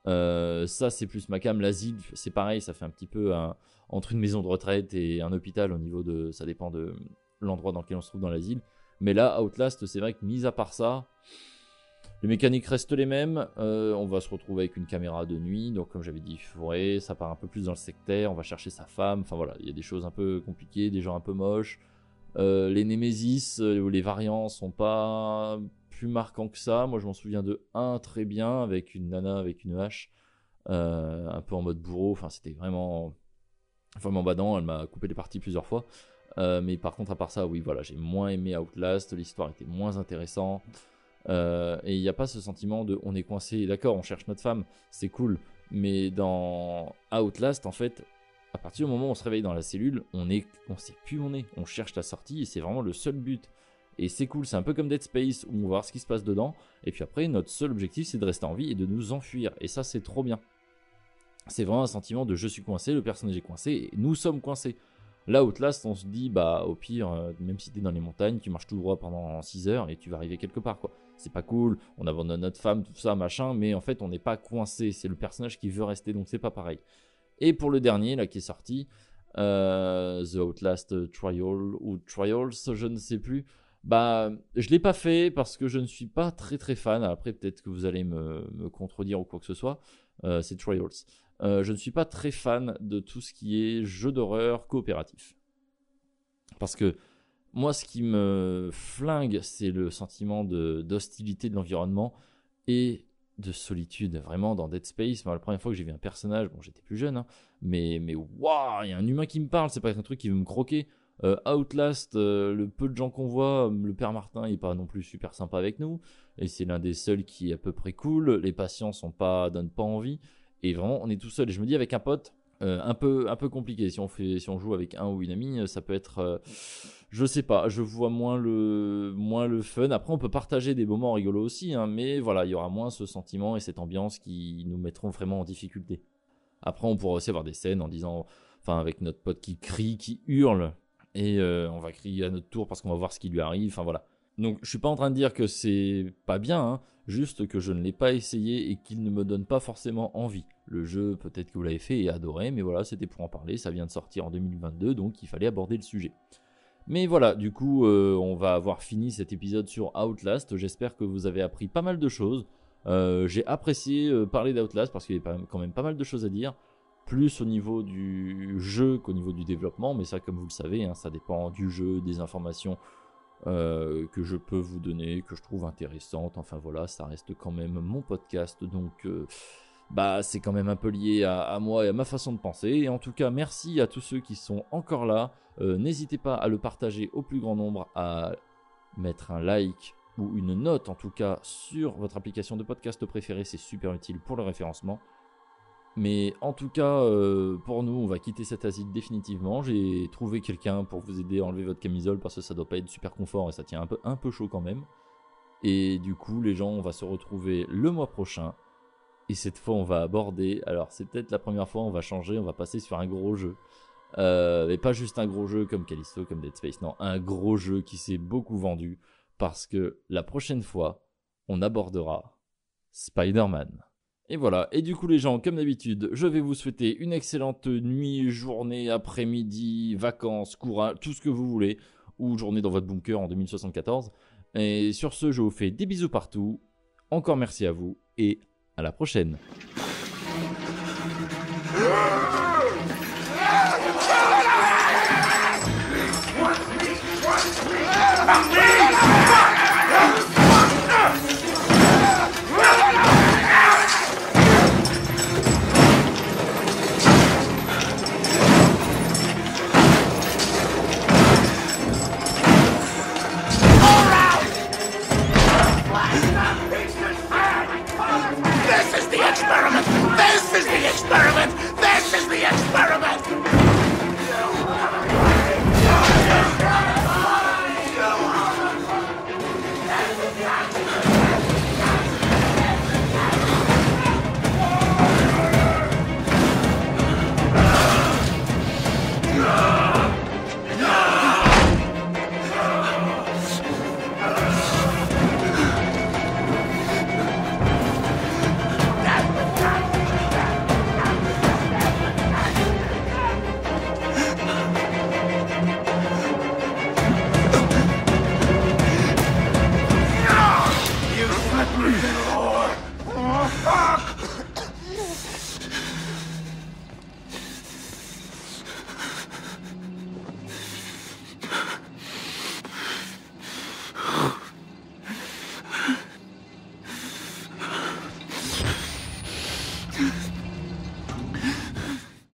Euh, ça, c'est plus ma cam. L'asile, c'est pareil, ça fait un petit peu entre une maison de retraite et un hôpital au niveau de. Ça dépend de l'endroit dans lequel on se trouve dans l'asile. Mais là, Outlast, c'est vrai que mis à part ça, les mécaniques restent les mêmes. Euh, on va se retrouver avec une caméra de nuit. Donc, comme j'avais dit, forêt, ça part un peu plus dans le sectaire. On va chercher sa femme. Enfin voilà, il y a des choses un peu compliquées, des gens un peu moches. Euh, les Nemesis euh, les variants sont pas plus marquants que ça. Moi, je m'en souviens de un très bien avec une nana avec une hache, un peu en mode bourreau. Enfin, c'était vraiment vraiment badant. Elle m'a coupé les parties plusieurs fois. Euh, mais par contre, à part ça, oui, voilà, j'ai moins aimé Outlast. L'histoire était moins intéressante. Euh, et il n'y a pas ce sentiment de on est coincé. D'accord, on cherche notre femme, c'est cool. Mais dans Outlast, en fait, à partir du moment où on se réveille dans la cellule, on est, on sait plus où on est. On cherche la sortie et c'est vraiment le seul but. Et c'est cool, c'est un peu comme Dead Space où on va voir ce qui se passe dedans. Et puis après, notre seul objectif c'est de rester en vie et de nous enfuir. Et ça, c'est trop bien. C'est vraiment un sentiment de je suis coincé, le personnage est coincé et nous sommes coincés. Là, Outlast, on se dit, bah au pire, euh, même si t'es dans les montagnes, tu marches tout droit pendant 6 heures et tu vas arriver quelque part, quoi. C'est pas cool, on abandonne notre femme, tout ça, machin, mais en fait, on n'est pas coincé. C'est le personnage qui veut rester, donc c'est pas pareil. Et pour le dernier, là, qui est sorti, euh, The Outlast Trial ou Trials, je ne sais plus. Bah, je l'ai pas fait parce que je ne suis pas très très fan. Après, peut-être que vous allez me, contredire ou quoi que ce soit. Euh, c'est Trials. Euh, je ne suis pas très fan de tout ce qui est jeu d'horreur coopératif. Parce que moi, ce qui me flingue, c'est le sentiment d'hostilité de, l'environnement et de solitude. Vraiment, dans Dead Space, la première fois que j'ai vu un personnage, bon, j'étais plus jeune, hein, mais mais waouh, il y a un humain qui me parle, c'est pas un truc qui veut me croquer. Euh, Outlast, euh, le peu de gens qu'on voit, le père Martin il est pas non plus super sympa avec nous, et c'est l'un des seuls qui est à peu près cool. Les patients sont donnent pas envie, et vraiment on est tout seul. Et je me dis avec un pote, euh, un, peu, un peu compliqué. Si on, fait, si on joue avec un ou une amie, ça peut être. euh, je sais pas, je vois moins le, moins le fun. Après, on peut partager des moments rigolos aussi, hein, mais voilà, il y aura moins ce sentiment et cette ambiance qui nous mettront vraiment en difficulté. Après, on pourra aussi avoir des scènes en disant. Enfin, avec notre pote qui crie, qui hurle, et euh, on va crier à notre tour parce qu'on va voir ce qui lui arrive. Enfin, voilà. Donc, je suis pas en train de dire que c'est pas bien, hein, juste que je ne l'ai pas essayé et qu'il ne me donne pas forcément envie. Le jeu, peut-être que vous l'avez fait et adoré, mais voilà, c'était pour en parler. Ça vient de sortir en 2022, donc il fallait aborder le sujet. Mais voilà, du coup, euh, on va avoir fini cet épisode sur Outlast. J'espère que vous avez appris pas mal de choses. Euh, J'ai apprécié euh, parler d'Outlast parce qu'il y a quand même pas mal de choses à dire. Plus au niveau du jeu qu'au niveau du développement, mais ça, comme vous le savez, hein, ça dépend du jeu, des informations euh, que je peux vous donner, que je trouve intéressantes. Enfin voilà, ça reste quand même mon podcast, donc euh, bah c'est quand même un peu lié à, à moi et à ma façon de penser. Et en tout cas, merci à tous ceux qui sont encore là. Euh, N'hésitez pas à le partager au plus grand nombre, à mettre un like ou une note en tout cas sur votre application de podcast préférée, c'est super utile pour le référencement. Mais en tout cas, euh, pour nous, on va quitter cet asile définitivement. J'ai trouvé quelqu'un pour vous aider à enlever votre camisole parce que ça doit pas être super confort et ça tient un peu, chaud quand même. Et du coup, les gens, on va se retrouver le mois prochain. Et cette fois, on va aborder. Alors, c'est peut-être la première fois, on va changer, on va passer sur un gros jeu. Euh, et pas juste un gros jeu comme Callisto, comme Dead Space, non, un gros jeu qui s'est beaucoup vendu. Parce que la prochaine fois, on abordera Spider-Man. Et voilà. Et du coup, les gens, comme d'habitude, je vais vous souhaiter une excellente nuit, journée, après-midi, vacances, courage, tout ce que vous voulez, ou journée dans votre bunker en 2074. Et sur ce, je vous fais des bisous partout. Encore merci à vous et à la prochaine.